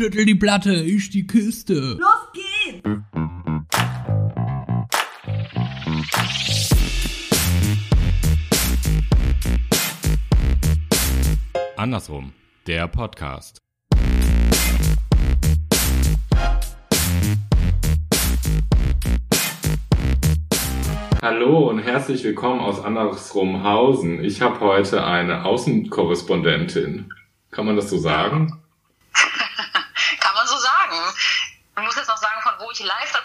Schüttel die Platte, ich die Kiste. Los geht's! Andersrum, der Podcast. Hallo und herzlich willkommen aus Andersrumhausen. Ich habe heute eine Außenkorrespondentin. Kann man das so sagen? Kann man so sagen. Ich muss jetzt noch sagen, von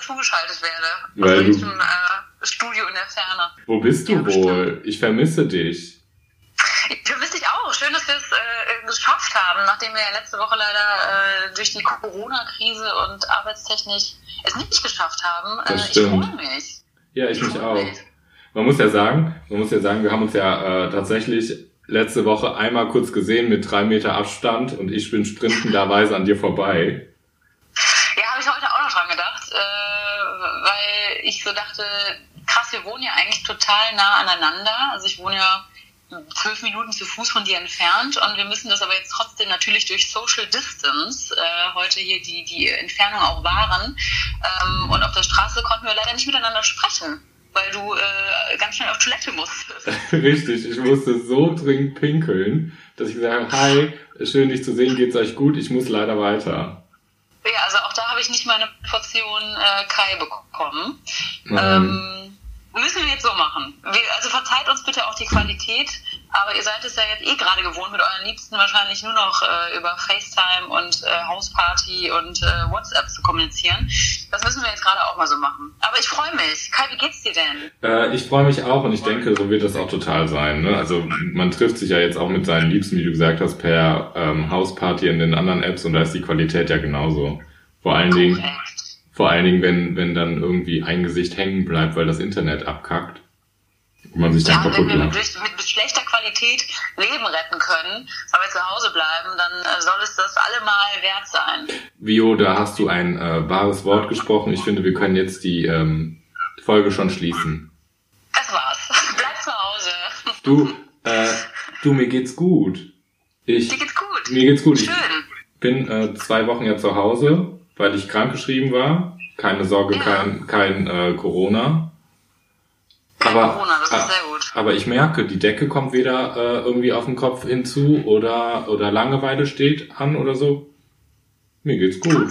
ich dazugeschaltet werde. Weil aus du- welchem äh, Studio in der Ferne. Wo bist du Ja, wohl? Ich vermisse dich. Ich vermisse dich auch. Schön, dass wir es äh, geschafft haben, nachdem wir ja letzte Woche leider äh, durch die Corona-Krise und arbeitstechnisch es nicht geschafft haben. Äh, Das ich stimmt. freue mich. Ja, ich Ich mich auch. mich. Man muss ja sagen, man muss ja sagen, wir haben uns ja äh, tatsächlich letzte Woche einmal kurz gesehen mit drei Meter Abstand und ich bin sprintenderweise an dir vorbei. Ja, habe ich heute auch noch dran gedacht, äh, weil ich so dachte, krass, wir wohnen ja eigentlich total nah aneinander. Also ich wohne ja zwölf Minuten zu Fuß von dir entfernt und wir müssen das aber jetzt trotzdem natürlich durch Social Distance äh, heute hier die, die Entfernung auch wahren. Ähm, und auf der Straße konnten wir leider nicht miteinander sprechen, weil du äh, ganz schnell auf Toilette musstest. Richtig, ich musste so dringend pinkeln, dass ich gesagt habe, hi, schön dich zu sehen, geht's euch gut? Ich muss leider weiter. Ja, also auch da habe ich nicht meine Portion äh, Kai bekommen. Ähm, müssen wir jetzt so machen. Wir, also verzeiht uns bitte auch die Qualität, aber ihr seid es ja jetzt eh gerade gewohnt, mit euren Liebsten wahrscheinlich nur noch äh, über FaceTime und äh, Hausparty und äh, WhatsApp zu kommunizieren. Das müssen wir jetzt gerade auch mal so machen. Aber ich freue mich. Kai, wie geht's dir denn? Äh, ich freue mich auch und ich denke, so wird das auch total sein. Ne? Also man trifft sich ja jetzt auch mit seinen Liebsten, wie du gesagt hast, per ähm, Hausparty in den anderen Apps und da ist die Qualität ja genauso. Vor allen Dingen, vor allen Dingen, wenn, wenn dann irgendwie ein Gesicht hängen bleibt, weil das Internet abkackt und man sich dann Ja, wenn kaputt wir mit, macht. durch, mit, schlechter Qualität Leben retten können, weil wir zu Hause bleiben, dann äh, soll es das allemal wert sein. Vio, da hast du ein äh, wahres Wort gesprochen. Ich finde, wir können jetzt die ähm, Folge schon schließen. Das war's. Bleib zu Hause. Du, äh, du, mir geht's gut. Ich, Dir geht's gut. mir geht's gut. Ich Schön. bin äh, zwei Wochen ja zu Hause, weil ich krankgeschrieben war. Keine Sorge, Ja. kein, kein äh, Corona. Kein Aber, Corona, das ah, ist sehr gut. aber ich merke, die Decke kommt wieder äh, irgendwie auf den Kopf hinzu oder, oder Langeweile steht an oder so. Mir geht's gut.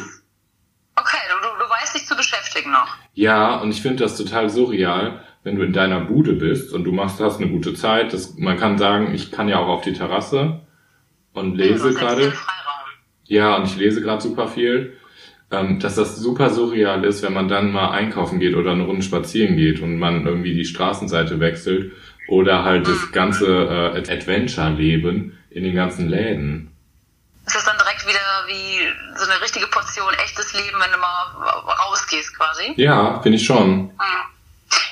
Okay, du, du, du weißt dich zu beschäftigen noch. Ja, und ich finde das total surreal, wenn du in deiner Bude bist und du machst, hast eine gute Zeit. Das, man kann sagen, ich kann ja auch auf die Terrasse und lese hast jetzt gerade. Ja, und ich lese gerade super viel. Ähm, dass das super surreal ist, wenn man dann mal einkaufen geht oder eine Runde spazieren geht und man irgendwie die Straßenseite wechselt oder halt das ganze äh, Adventure-Leben in den ganzen Läden. Ist das dann direkt wieder wie so eine richtige Portion echtes Leben, wenn du mal rausgehst quasi? Ja, finde ich schon. Mhm.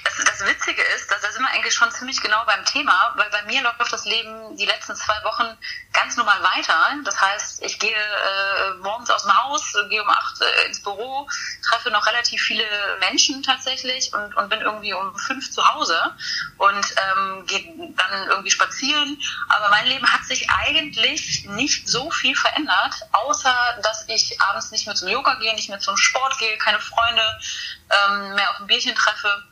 Das, das Witzige ist, dass da sind wir eigentlich schon ziemlich genau beim Thema, weil bei mir läuft das Leben die letzten zwei Wochen ganz normal weiter. Das heißt, ich gehe äh, morgens aus dem Haus, gehe um acht äh, ins Büro, treffe noch relativ viele Menschen tatsächlich und, und bin irgendwie um fünf zu Hause und ähm, gehe dann irgendwie spazieren. Aber mein Leben hat sich eigentlich nicht so viel verändert, außer dass ich abends nicht mehr zum Yoga gehe, nicht mehr zum Sport gehe, keine Freunde ähm, mehr auf ein Bierchen treffe.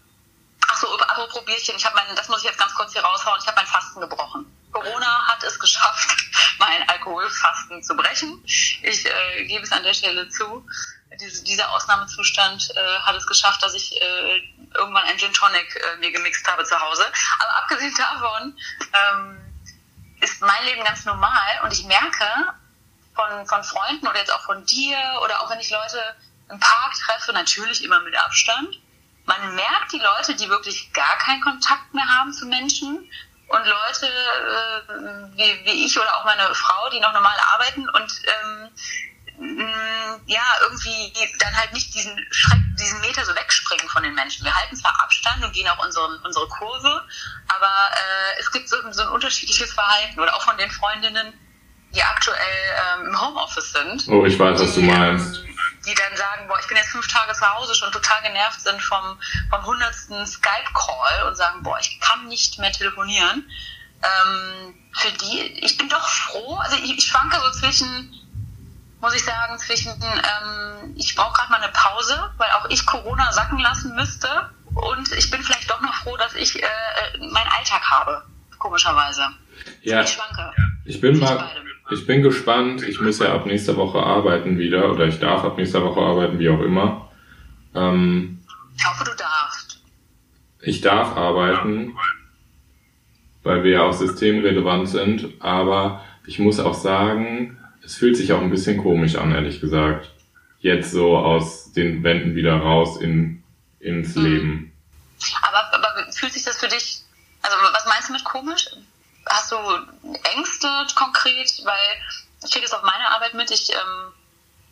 Ach so, apropos Bierchen, ich habe mein, das muss ich jetzt ganz kurz hier raushauen, ich habe mein Fasten gebrochen. Corona hat es geschafft, mein Alkoholfasten zu brechen. Ich äh, gebe es an der Stelle zu. Diese, dieser Ausnahmezustand äh, hat es geschafft, dass ich äh, irgendwann ein Gin Tonic äh, mir gemixt habe zu Hause. Aber abgesehen davon ähm, ist mein Leben ganz normal und ich merke von, von Freunden oder jetzt auch von dir oder auch wenn ich Leute im Park treffe, natürlich immer mit Abstand, man merkt die Leute, die wirklich gar keinen Kontakt mehr haben zu Menschen und Leute äh, wie, wie ich oder auch meine Frau, die noch normal arbeiten und ähm, mh, ja, irgendwie dann halt nicht diesen Schreck, diesen Meter so wegspringen von den Menschen. Wir halten zwar Abstand und gehen auch unseren, unsere Kurve, aber äh, es gibt so, so ein unterschiedliches Verhalten oder auch von den Freundinnen, die aktuell ähm, im Homeoffice sind Oh, ich weiß, was du meinst. ähm, die dann sagen, boah, ich bin jetzt fünf Tage zu Hause, schon total genervt sind vom, vom hundertsten Skype-Call und sagen, boah, ich kann nicht mehr telefonieren. Ähm, für die, ich bin doch froh, also ich, ich schwanke so zwischen, muss ich sagen, zwischen ähm, ich brauche gerade mal eine Pause, weil auch ich Corona sacken lassen müsste und ich bin vielleicht doch noch froh, dass ich äh, meinen Alltag habe, komischerweise. Ja, ich schwanke. Ich bin mal, ich bin gespannt. Ich muss ja ab nächster Woche arbeiten wieder oder ich darf ab nächster Woche arbeiten, wie auch immer. Ähm, ich hoffe, du darfst. Ich darf arbeiten, weil wir ja auch systemrelevant sind, aber ich muss auch sagen, es fühlt sich auch ein bisschen komisch an, ehrlich gesagt. Jetzt so aus den Wänden wieder raus in, ins mhm. Leben. Aber, aber fühlt sich das für dich, also was meinst du mit komisch? Hast du Ängste konkret? Weil ich kriege es auf meine Arbeit mit. Ich ähm,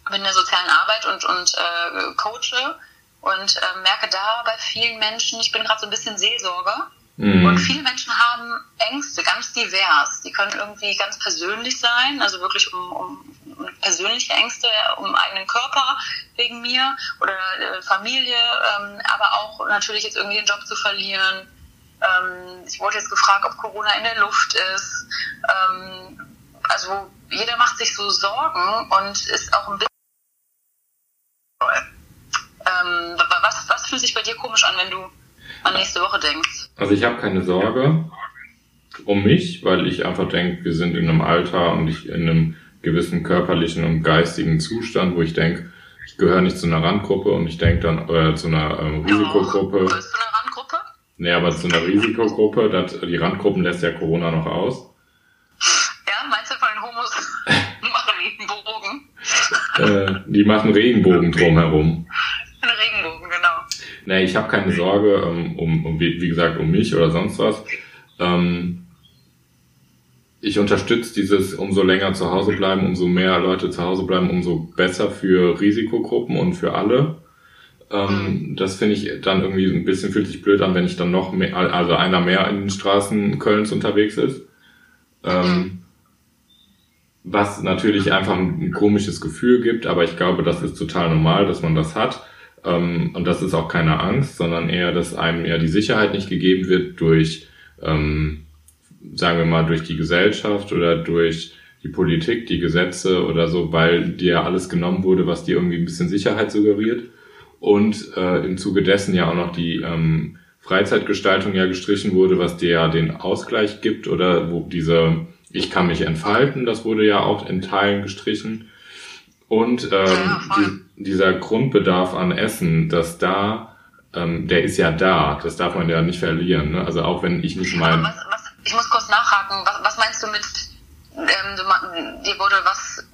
bin in der sozialen Arbeit und, und äh, coache und äh, merke da bei vielen Menschen, ich bin gerade so ein bisschen Seelsorger. Mhm. Und viele Menschen haben Ängste, ganz divers. Die können irgendwie ganz persönlich sein, also wirklich um, um, um persönliche Ängste, um eigenen Körper wegen mir oder äh, Familie, ähm, aber auch natürlich jetzt irgendwie den Job zu verlieren. Ähm, ich wurde jetzt gefragt, ob Corona in der Luft ist. Ähm, also jeder macht sich so Sorgen und ist auch ein bisschen. Ähm, was, was fühlt sich bei dir komisch an, wenn du an nächste Woche denkst? Also ich habe keine Sorge um mich, weil ich einfach denke, wir sind in einem Alter und ich in einem gewissen körperlichen und geistigen Zustand, wo ich denke, ich gehöre nicht zu einer Randgruppe und ich denke dann äh, zu einer ähm, Risikogruppe. Ja, Gehörst du eine Randgruppe? Nee, aber zu einer Risikogruppe, das, die Randgruppen lässt ja Corona noch aus. Ja, meinst du von den Homos machen Regenbogen? äh, die machen Regenbogen drumherum. Eine Regenbogen, genau. Nee, ich habe keine Sorge ähm, um, um, wie, wie gesagt, um mich oder sonst was. Ähm, ich unterstütze dieses umso länger zu Hause bleiben, umso mehr Leute zu Hause bleiben, umso besser für Risikogruppen und für alle. Ähm, mhm. das finde ich dann irgendwie ein bisschen fühlt sich blöd an, wenn ich dann noch mehr, also einer mehr in den Straßen Kölns unterwegs ist. Ähm, mhm. was natürlich einfach ein, komisches Gefühl gibt, aber ich glaube, das ist total normal, dass man das hat. Ähm, und das ist auch keine Angst, sondern eher, dass einem eher die Sicherheit nicht gegeben wird durch ähm, sagen wir mal, durch die Gesellschaft oder durch die Politik, die Gesetze oder so, weil dir alles genommen wurde, was dir irgendwie ein bisschen Sicherheit suggeriert. Und äh, im Zuge dessen ja auch noch die ähm, Freizeitgestaltung ja gestrichen wurde, was dir ja den Ausgleich gibt oder wo diese Ich kann mich entfalten, das wurde ja auch in Teilen gestrichen. Und ähm, ja, die, dieser Grundbedarf an Essen, dass da, ähm, der ist ja da, das darf man ja nicht verlieren. Ne? Also auch wenn ich nicht mein... Was, was ich muss kurz nachhaken. Was, was meinst du mit, ähm, du, dir wurde was,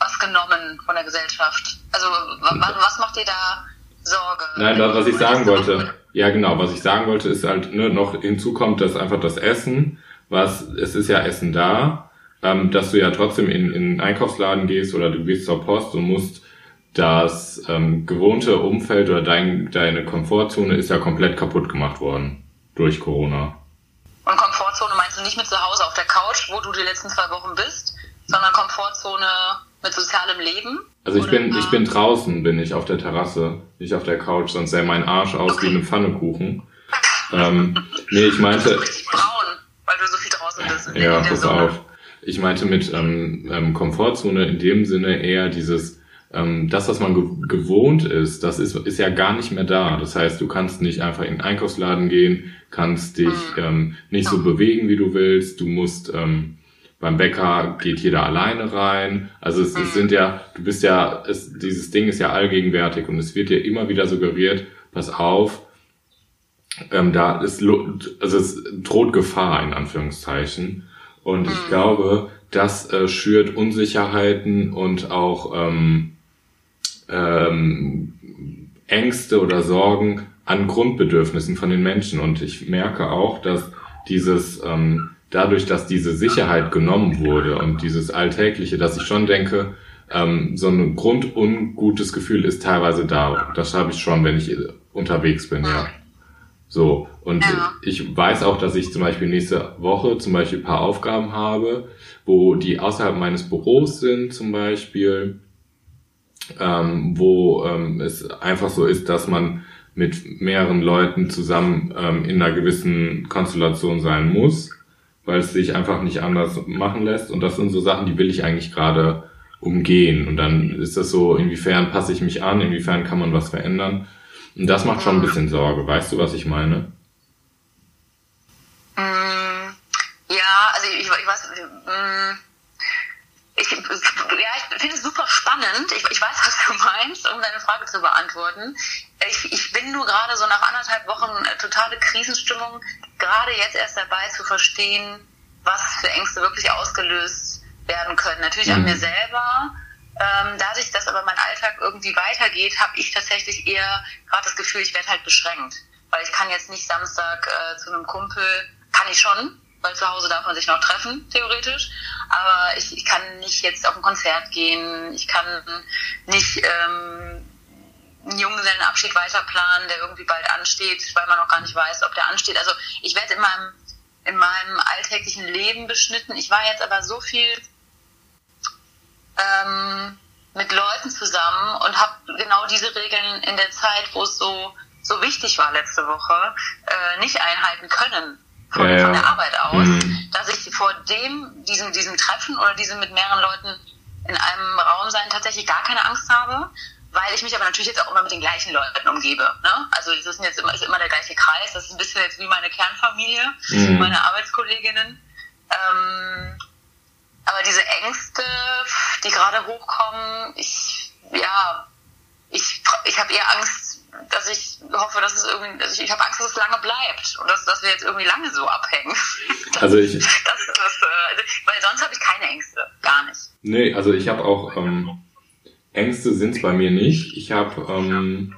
was genommen von der Gesellschaft? Also was, was macht dir da Sorge? Nein, das, was ich sagen wollte, ja genau, was ich sagen wollte, ist halt ne, noch hinzu kommt, dass einfach das Essen, was es ist ja Essen da, ähm, dass du ja trotzdem in, in einen Einkaufsladen gehst oder du gehst zur Post und musst das ähm, gewohnte Umfeld oder dein, deine Komfortzone ist ja komplett kaputt gemacht worden durch Corona. Und Komfortzone meinst du nicht mit zu Hause auf der Couch, wo du die letzten zwei Wochen bist, sondern Komfortzone mit sozialem Leben? Also ich bin, ich bin draußen, bin ich auf der Terrasse, nicht auf der Couch, sonst sähe mein Arsch aus okay. wie eine Pfannekuchen. ähm, nee, ich meinte. Du bist braun, weil du so viel draußen bist. ja, pass auf. Ich meinte mit ähm, ähm, Komfortzone in dem Sinne eher dieses, ähm, das, was man ge gewohnt ist, das ist, ist ja gar nicht mehr da. Das heißt, du kannst nicht einfach in den Einkaufsladen gehen, kannst dich mhm. ähm, nicht so bewegen, wie du willst. Du musst ähm, beim Bäcker geht jeder alleine rein. Also es, es mhm. sind ja, du bist ja, es, dieses Ding ist ja allgegenwärtig und es wird dir immer wieder suggeriert, pass auf, ähm, da ist, also es droht Gefahr in Anführungszeichen. Und ich mhm. glaube, das äh, schürt Unsicherheiten und auch ähm, ähm, Ängste oder Sorgen an Grundbedürfnissen von den Menschen. Und ich merke auch, dass dieses, ähm, dadurch, dass diese Sicherheit genommen wurde und dieses Alltägliche, dass ich schon denke, ähm, so ein grundungutes Gefühl ist teilweise da. Das habe ich schon, wenn ich unterwegs bin, ja. So, und ja. ich weiß auch, dass ich zum Beispiel nächste Woche zum Beispiel ein paar Aufgaben habe, wo die außerhalb meines Büros sind zum Beispiel, ähm, wo ähm, es einfach so ist, dass man mit mehreren Leuten zusammen ähm, in einer gewissen Konstellation sein muss, weil es sich einfach nicht anders machen lässt. Und das sind so Sachen, die will ich eigentlich gerade umgehen. Und dann ist das so, inwiefern passe ich mich an, inwiefern kann man was verändern. Und das macht schon ein bisschen Sorge. Weißt du, was ich meine? Mm, ja, also ich, ich weiß, mm, ich, ja, ich finde es super spannend. Ich, ich weiß, was du meinst, um deine Frage zu beantworten. Ich, ich bin nur gerade so nach anderthalb Wochen äh, totale Krisenstimmung, gerade jetzt erst dabei zu verstehen, was für Ängste wirklich ausgelöst werden können. Natürlich mhm. an mir selber. Ähm, dadurch, dass aber mein Alltag irgendwie weitergeht, habe ich tatsächlich eher gerade das Gefühl, ich werde halt beschränkt. Weil ich kann jetzt nicht Samstag äh, zu einem Kumpel, kann ich schon, weil zu Hause darf man sich noch treffen, theoretisch. Aber ich, ich kann nicht jetzt auf ein Konzert gehen, ich kann nicht ähm, einen Junggesellenabschied weiterplanen, der irgendwie bald ansteht, weil man noch gar nicht weiß, ob der ansteht. Also ich werde in meinem, in meinem alltäglichen Leben beschnitten. Ich war jetzt aber so viel ähm, mit Leuten zusammen und habe genau diese Regeln in der Zeit, wo es so, so wichtig war letzte Woche, äh, nicht einhalten können von, ja, ja. von der Arbeit aus, mhm. dass ich vor dem, diesem, diesem Treffen oder diesem mit mehreren Leuten in einem Raum sein tatsächlich gar keine Angst habe, weil ich mich aber natürlich jetzt auch immer mit den gleichen Leuten umgebe. Ne? Also das ist jetzt immer, ist immer der gleiche Kreis, das ist ein bisschen jetzt wie meine Kernfamilie, mhm. meine Arbeitskolleginnen. Ähm, aber diese Ängste, die gerade hochkommen, ich, ja, ich, ich habe eher Angst, dass ich hoffe, dass es irgendwie, dass ich, ich habe Angst, dass es lange bleibt und dass, dass wir jetzt irgendwie lange so abhängen. Das, also ich, das, das, äh, weil sonst habe ich keine Ängste, gar nicht. Nee, also ich habe auch ähm, Ängste sind es bei mir nicht. Ich habe ähm,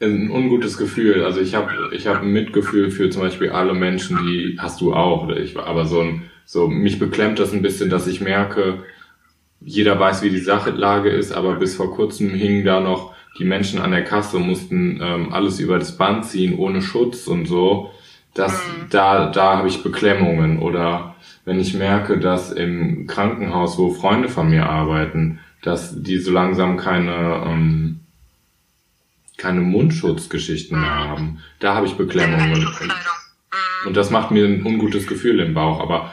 ein ungutes Gefühl. Also ich habe ich habe ein Mitgefühl für zum Beispiel alle Menschen, die hast du auch. Ich, aber so ein so mich beklemmt das ein bisschen, dass ich merke, jeder weiß, wie die Sachlage ist, aber bis vor kurzem hingen da noch die Menschen an der Kasse, mussten ähm, alles über das Band ziehen, ohne Schutz und so. Das, mhm. da, da habe ich Beklemmungen. Oder wenn ich merke, dass im Krankenhaus, wo Freunde von mir arbeiten, dass die so langsam keine, ähm, keine Mundschutzgeschichten mehr haben, da habe ich Beklemmungen. Und, und das macht mir ein ungutes Gefühl im Bauch. Aber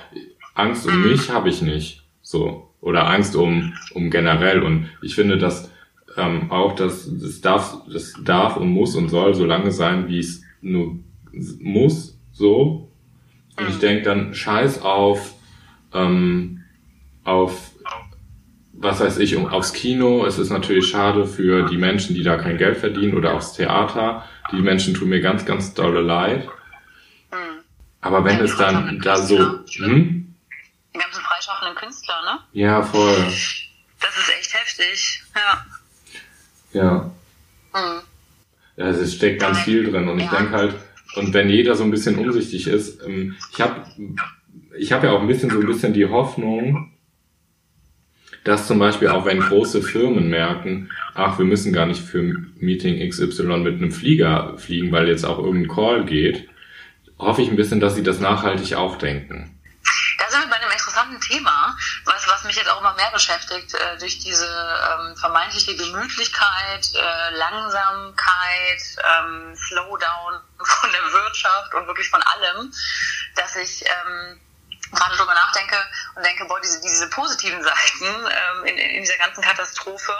Angst um mhm. mich habe ich nicht. So oder Angst um, um generell. Und ich finde, dass ähm, auch das, das darf, das darf und muss und soll so lange sein, wie es nur muss, so. Und ich mhm. denke dann, scheiß auf, ähm, auf, was weiß ich, um, aufs Kino. Es ist natürlich schade für die Menschen, die da kein Geld verdienen oder aufs Theater. Die Menschen tun mir ganz, ganz dolle leid. Mhm. Aber wenn es dann da so, hm? Freischaffenden Künstler, ne? Ja, voll. Das ist echt heftig, ja. Ja. Mhm. Ja, es steckt ganz viel drin und ich ja. denke halt, und wenn jeder so ein bisschen umsichtig ist, ähm, ich habe ich hab ja auch ein bisschen so ein bisschen die Hoffnung, dass zum Beispiel auch wenn große Firmen merken, ach, wir müssen gar nicht für Meeting XY mit einem Flieger fliegen, weil jetzt auch irgendein Call geht, hoffe ich ein bisschen, dass sie das nachhaltig auch denken interessanten Thema, was, was mich jetzt auch immer mehr beschäftigt, äh, durch diese ähm, vermeintliche Gemütlichkeit, äh, Langsamkeit, ähm, Slowdown von der Wirtschaft und wirklich von allem, dass ich ähm, gerade drüber nachdenke und denke, boah, diese, diese positiven Seiten ähm, in, in dieser ganzen Katastrophe,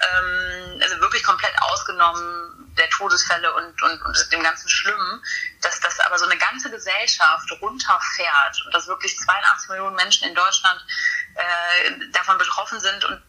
ähm, also wirklich komplett ausgenommen der Todesfälle und, und, und dem ganzen Schlimmen, dass das aber so eine ganze Gesellschaft runterfährt und dass wirklich 82 Millionen Menschen in Deutschland äh, davon betroffen sind und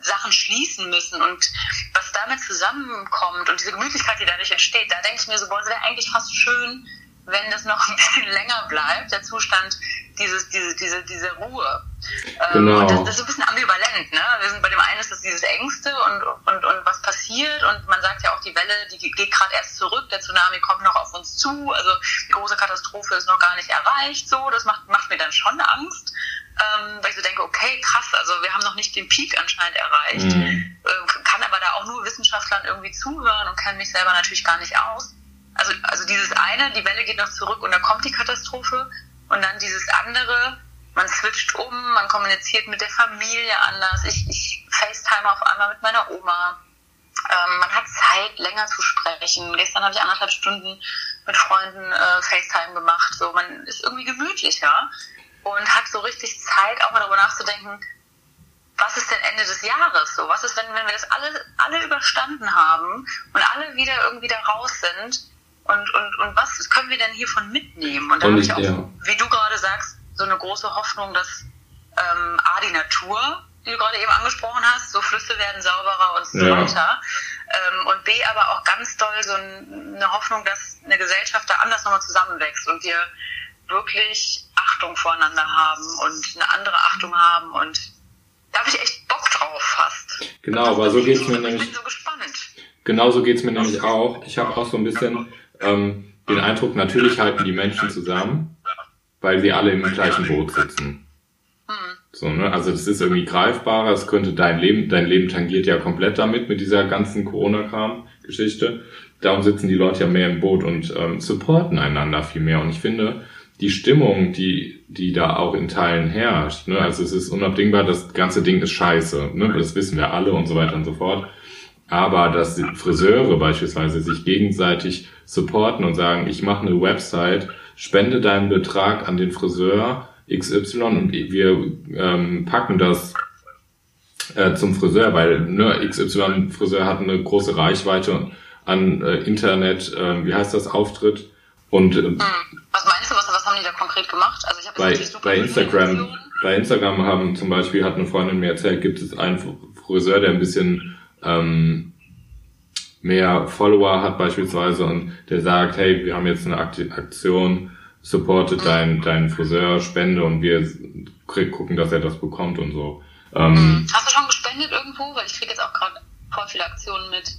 Sachen schließen müssen und was damit zusammenkommt und diese Gemütlichkeit, die dadurch entsteht, da denke ich mir so, boah, es wäre eigentlich fast schön, wenn das noch ein bisschen länger bleibt, der Zustand dieses, diese, diese, diese Ruhe. Ähm, genau. das, das, ist ein bisschen ambivalent. Ne? Wir sind bei dem einen ist das dieses Ängste und, und, und was passiert und man sagt ja auch, die Welle, die geht gerade erst zurück, der Tsunami kommt noch auf uns zu, also die große Katastrophe ist noch gar nicht erreicht, so, das macht, macht mir dann schon Angst. Ähm, weil ich so denke, okay, krass, also wir haben noch nicht den Peak anscheinend erreicht, mhm. äh, kann aber da auch nur Wissenschaftlern irgendwie zuhören und kenne mich selber natürlich gar nicht aus also, also dieses eine, die Welle geht noch zurück und dann kommt die Katastrophe und dann dieses andere, man switcht um, man kommuniziert mit der Familie anders. Ich, ich FaceTime auf einmal mit meiner Oma. Ähm, man hat Zeit, länger zu sprechen. Gestern habe ich anderthalb Stunden mit Freunden äh, FaceTime gemacht. So, man ist irgendwie gemütlicher. und hat so richtig Zeit, auch mal darüber nachzudenken, was ist denn Ende des Jahres so? Was ist, wenn, wenn wir das alle, alle überstanden haben und alle wieder irgendwie da raus sind? Und, und, und was können wir denn hiervon mitnehmen? Und da habe ich auch, ja. wie du gerade sagst, so eine große Hoffnung, dass ähm, A, die Natur, die du gerade eben angesprochen hast, so Flüsse werden sauberer und so ja. weiter. Ähm, und B, aber auch ganz doll so eine Hoffnung, dass eine Gesellschaft da anders nochmal zusammenwächst und wir wirklich Achtung voreinander haben und eine andere Achtung haben und da habe ich echt Bock drauf fast. Genau, aber so geht's mir nämlich. Ich bin so gespannt. Genau so geht's mir nämlich auch. Ich habe auch so ein bisschen ähm, den Eindruck, natürlich halten die Menschen zusammen, weil sie alle im gleichen Boot sitzen. So, ne? Also das ist irgendwie greifbarer, es könnte dein Leben, dein Leben tangiert ja komplett damit, mit dieser ganzen Corona-Kram-Geschichte. Darum sitzen die Leute ja mehr im Boot und ähm, supporten einander viel mehr. Und ich finde, die Stimmung, die, die da auch in Teilen herrscht, ne? also es ist unabdingbar, das ganze Ding ist scheiße, ne? das wissen wir alle und so weiter und so fort. Aber dass Friseure beispielsweise sich gegenseitig supporten und sagen, ich mache eine Website, spende deinen Betrag an den Friseur XY und wir ähm, packen das äh, zum Friseur, weil ne, XY Friseur hat eine große Reichweite an äh, Internet, äh, wie heißt das, Auftritt und äh, hm. Was meinst du, was, was haben die da konkret gemacht? Also ich habe bei, bei Instagram, bei Instagram haben zum Beispiel, hat eine Freundin mir erzählt, gibt es einen Friseur, der ein bisschen ähm, mehr Follower hat beispielsweise und der sagt, hey, wir haben jetzt eine Aktion, supportet deinen dein Friseur, spende und wir gucken, dass er das bekommt und so. Ähm, mhm. Hast du schon gespendet irgendwo? Weil ich kriege jetzt auch gerade voll viele Aktionen mit.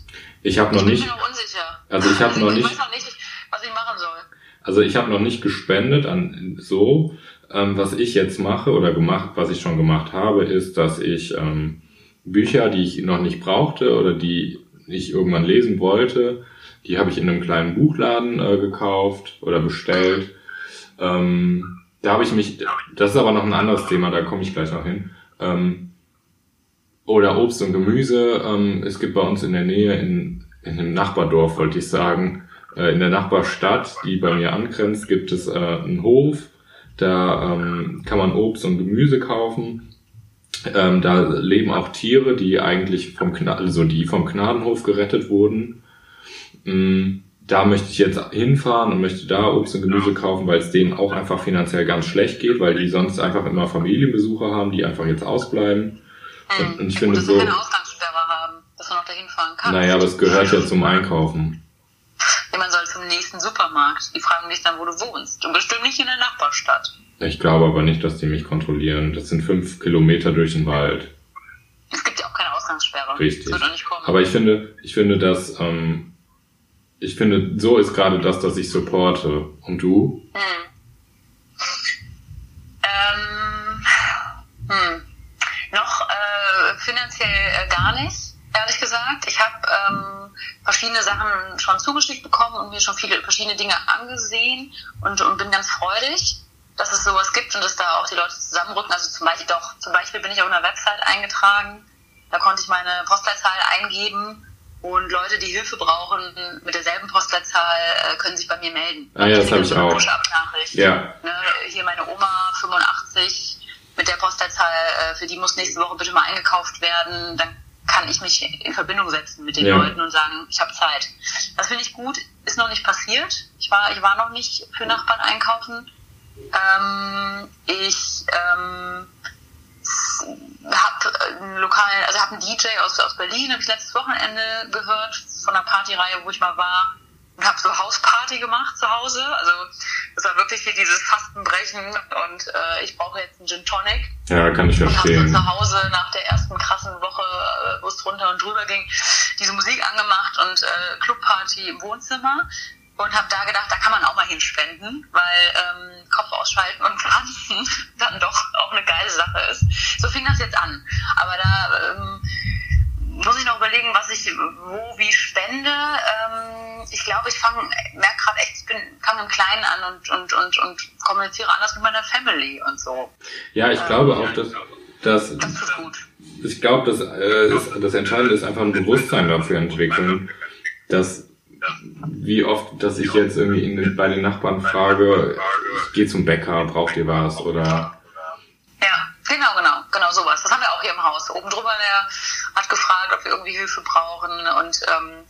Ich habe noch ich nicht. Ich bin mir noch unsicher. Also ich habe also noch nicht. Ich weiß noch nicht, was ich machen soll. Also ich habe noch nicht gespendet an so. Ähm, was ich jetzt mache oder gemacht, was ich schon gemacht habe, ist, dass ich ähm, Bücher, die ich noch nicht brauchte oder die ich irgendwann lesen wollte, die habe ich in einem kleinen Buchladen äh, gekauft oder bestellt. Ähm, da habe ich mich, das ist aber noch ein anderes Thema, da komme ich gleich noch hin. Ähm, oder Obst und Gemüse. Ähm, es gibt bei uns in der Nähe, in, in einem Nachbardorf, wollte ich sagen, äh, in der Nachbarstadt, die bei mir angrenzt, gibt es äh, einen Hof. Da ähm, kann man Obst und Gemüse kaufen. Ähm, da leben auch Tiere, die eigentlich vom Gna also die vom Gnadenhof gerettet wurden. Ähm, da möchte ich jetzt hinfahren und möchte da Obst und Gemüse kaufen, weil es denen auch einfach finanziell ganz schlecht geht, weil die sonst einfach immer Familienbesucher haben, die einfach jetzt ausbleiben. Und, und ich finde so. keine Ausgangssperre haben, dass man noch dahin fahren kann. Naja, aber es gehört ja zum Einkaufen. Ja, man soll zum nächsten Supermarkt. Die fragen dich dann, wo du wohnst. Und bestimmt nicht in der Nachbarstadt. Ich glaube aber nicht, dass die mich kontrollieren. Das sind fünf Kilometer durch den Wald. Es gibt ja auch keine Ausgangssperre. Richtig. Das wird auch nicht kommen. Aber ich finde, ich finde, dass, ähm, ich finde, so ist gerade das, dass ich supporte. Und du? Hm. Ähm, hm. Noch äh, finanziell äh, gar nicht, ehrlich gesagt. Ich habe ähm, verschiedene Sachen schon zugeschickt bekommen und mir schon viele verschiedene Dinge angesehen und, und bin ganz freudig dass es sowas gibt und dass da auch die Leute zusammenrücken. Also zum Beispiel doch, zum Beispiel bin ich auf einer Website eingetragen, da konnte ich meine Postleitzahl eingeben und Leute, die Hilfe brauchen mit derselben Postleitzahl, äh, können sich bei mir melden. Ah ja, das habe ich auch. Ja. Ne, hier meine Oma 85 mit der Postleitzahl, äh, für die muss nächste Woche bitte mal eingekauft werden. Dann kann ich mich in Verbindung setzen mit den ja. Leuten und sagen, ich habe Zeit. Das finde ich gut, ist noch nicht passiert. Ich war, ich war noch nicht für Nachbarn einkaufen. Ähm, ich ähm, habe einen lokalen, also habe einen DJ aus, aus Berlin, habe ich letztes Wochenende gehört von einer Partyreihe, wo ich mal war und habe so Hausparty gemacht zu Hause. Also das war wirklich wie dieses Fastenbrechen und äh, ich brauche jetzt einen Gin Tonic. Ja, kann ich verstehen. Und habe zu Hause nach der ersten krassen Woche, äh, wo es drunter und drüber ging, diese Musik angemacht und äh, Clubparty im Wohnzimmer und habe da gedacht, da kann man auch mal hinspenden, weil ähm, Kopf ausschalten und pflanzen dann doch auch eine geile Sache ist. So fing das jetzt an. Aber da ähm, muss ich noch überlegen, was ich wo wie spende. Ähm, ich glaube, ich fange, merke gerade echt, ich bin fange im Kleinen an und, und, und, und kommuniziere anders mit meiner Family und so. Ja, ich ähm, glaube auch, dass dass das tut gut. Ich glaube, dass äh, das Entscheidende ist einfach ein Bewusstsein dafür entwickeln, dass wie oft, dass ich jetzt irgendwie in, bei den Nachbarn frage, ich gehe zum Bäcker, braucht ihr was oder ja, genau, genau, genau sowas. Das haben wir auch hier im Haus. Oben drüber der hat gefragt, ob wir irgendwie Hilfe brauchen und ähm,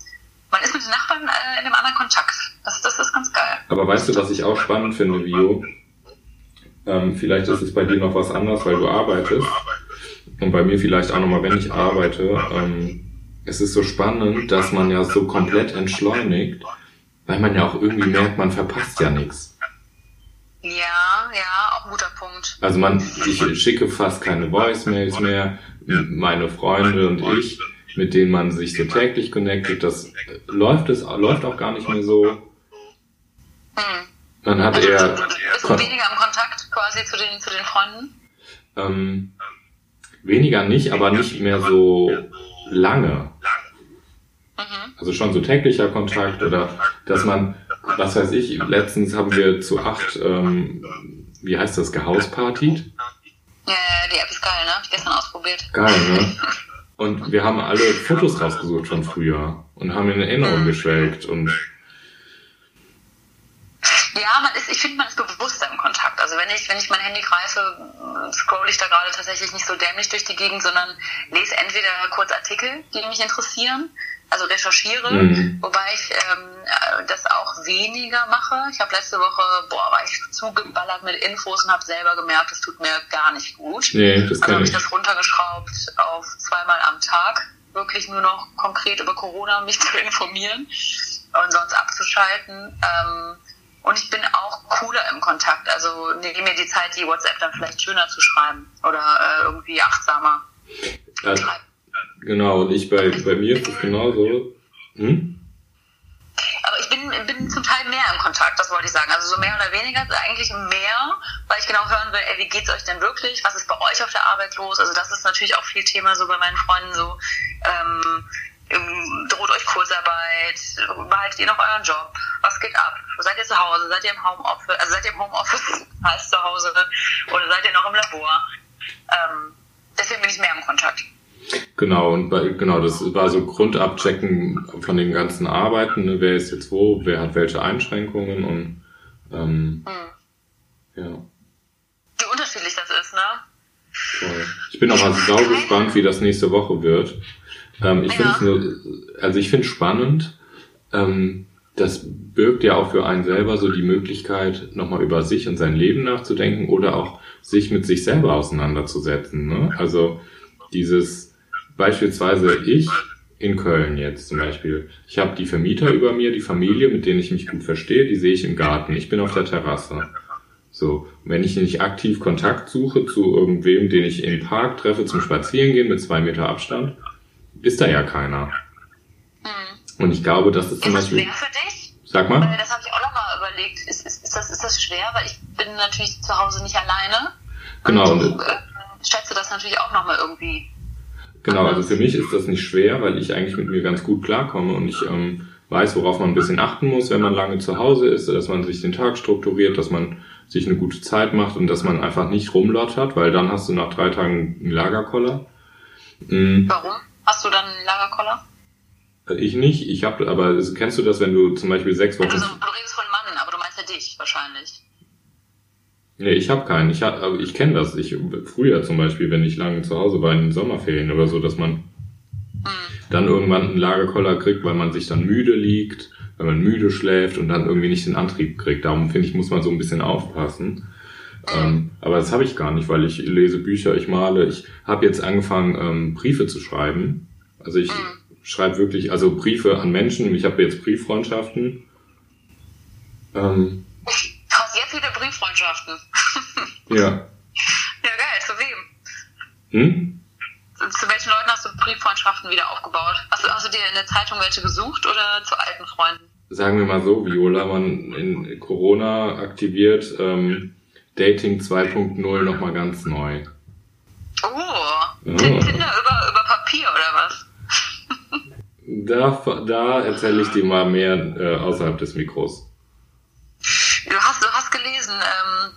man ist mit den Nachbarn äh, in einem anderen Kontakt. Das, das ist ganz geil. Aber weißt du, was ich auch spannend finde, Vio? Ähm, vielleicht ist es bei dir noch was anderes, weil du arbeitest. Und bei mir vielleicht auch nochmal, wenn ich arbeite. Ähm, es ist so spannend, dass man ja so komplett entschleunigt, weil man ja auch irgendwie merkt, man verpasst ja nichts. Ja, ja, auch ein guter Punkt. Also man, ich schicke fast keine Voicemails mehr. Meine Freunde und ich, mit denen man sich so täglich connectet, das läuft es läuft auch gar nicht mehr so. Hm. Man hat Also, eher du bist du weniger im Kontakt quasi zu den, zu den Freunden? ähm, weniger nicht, aber nicht mehr so lange. Mhm. Also schon so täglicher Kontakt oder dass man, was weiß ich, letztens haben wir zu acht, ähm, wie heißt das, gehauspartied? Ja, ja, die App ist geil, ne? Hab ich gestern ausprobiert. Geil, ne? Und wir haben alle Fotos rausgesucht von früher und haben in Erinnerung geschwelgt und Ja, man ist, ich finde, man ist bewusster im Kontakt. Also wenn ich, wenn ich mein Handy greife, scroll ich da gerade tatsächlich nicht so dämlich durch die Gegend, sondern lese entweder kurz Artikel, die mich interessieren, also recherchiere, Mhm. wobei ich ähm, äh, das auch weniger mache. Ich habe letzte Woche, boah, war ich zugeballert mit Infos und habe selber gemerkt, das tut mir gar nicht gut. nee, das Also habe ich ich. das runtergeschraubt auf zweimal am Tag, wirklich nur noch konkret über Corona mich zu informieren und sonst abzuschalten. Ähm, und ich bin auch cooler im Kontakt. Also nehme mir die Zeit, die WhatsApp dann vielleicht schöner zu schreiben oder äh, irgendwie achtsamer. Also, genau, und ich bei, bei mir ist es genauso. Hm? Aber ich bin, bin zum Teil mehr im Kontakt, das wollte ich sagen. Also so mehr oder weniger, eigentlich mehr, weil ich genau hören will, ey, wie geht's euch denn wirklich? Was ist bei euch auf der Arbeit los? Also das ist natürlich auch viel Thema so bei meinen Freunden so, ähm, droht euch Kurzarbeit, behaltet ihr noch euren Job? Was geht ab? Seid ihr zu Hause? Seid ihr im Homeoffice? Also seid ihr im Homeoffice, heißt zu Hause, oder seid ihr noch im Labor? Ähm, deswegen bin ich mehr im Kontakt. Genau, und bei, genau, das war so Grundabchecken von den ganzen Arbeiten, ne? wer ist jetzt wo, wer hat welche Einschränkungen und ähm, Hm. ja, Wie unterschiedlich das ist, ne? toll. Ich bin auch mal sau gespannt, wie das nächste Woche wird. Ähm, ich Ja. finde nur, also ich finde spannend, ähm, das birgt ja auch für einen selber so die Möglichkeit, nochmal über sich und sein Leben nachzudenken oder auch sich mit sich selber auseinanderzusetzen. Ne? Also dieses beispielsweise ich in Köln jetzt zum Beispiel. Ich habe die Vermieter über mir, die Familie, mit denen ich mich gut verstehe, die sehe ich im Garten. Ich bin auf der Terrasse. So, wenn ich nicht aktiv Kontakt suche zu irgendwem, den ich im Park treffe zum Spazierengehen mit zwei Meter Abstand, ist da ja keiner. Und ich glaube, das ist zum Ist das Beispiel, schwer für dich? sag Weil mal, das habe ich auch nochmal überlegt. Ist, ist, ist, das, ist das schwer? Weil ich bin natürlich zu Hause nicht alleine. genau, Und, und, äh, schätze das natürlich auch nochmal irgendwie. genau, also für mich ist das nicht schwer, weil ich eigentlich mit mir ganz gut klarkomme und ich ähm, weiß, worauf man ein bisschen achten muss, wenn man lange zu Hause ist, dass man sich den Tag strukturiert, dass man sich eine gute Zeit macht und dass man einfach nicht rumlottert, weil dann hast du nach drei Tagen einen Lagerkoller. Mm, Warum? Hast du dann einen Lagerkoller? Ich nicht, ich habe, aber kennst du das, wenn du zum Beispiel sechs Wochen Also, du redest von Mann, aber du meinst ja dich wahrscheinlich. Nee, ich habe keinen. Ich, hab, aber ich kenne das. Ich, früher zum Beispiel, wenn ich lange zu Hause war in den Sommerferien oder so, dass man Hm. dann irgendwann einen Lagerkoller kriegt, weil man sich dann müde liegt, weil man müde schläft und dann irgendwie nicht den Antrieb kriegt. Darum finde ich, muss man so ein bisschen aufpassen. Ähm, aber das habe ich gar nicht, weil ich lese Bücher, ich male. Ich habe jetzt angefangen, ähm, Briefe zu schreiben. Also ich Hm. Schreibe wirklich, also Briefe an Menschen. Ich habe jetzt Brieffreundschaften. Ähm, Hast jetzt wieder Brieffreundschaften. ja. Ja, geil. Zu wem? Hm? Zu welchen Leuten hast du Brieffreundschaften wieder aufgebaut? Hast du, hast du dir in der Zeitung welche gesucht oder zu alten Freunden? sagen wir mal so, Viola, man in Corona aktiviert ähm, Dating 2.0 nochmal ganz neu. Oh, Oh. Tinder über, über? Da, da erzähle ich dir mal mehr äh, außerhalb des Mikros. Du hast, du hast gelesen, ähm,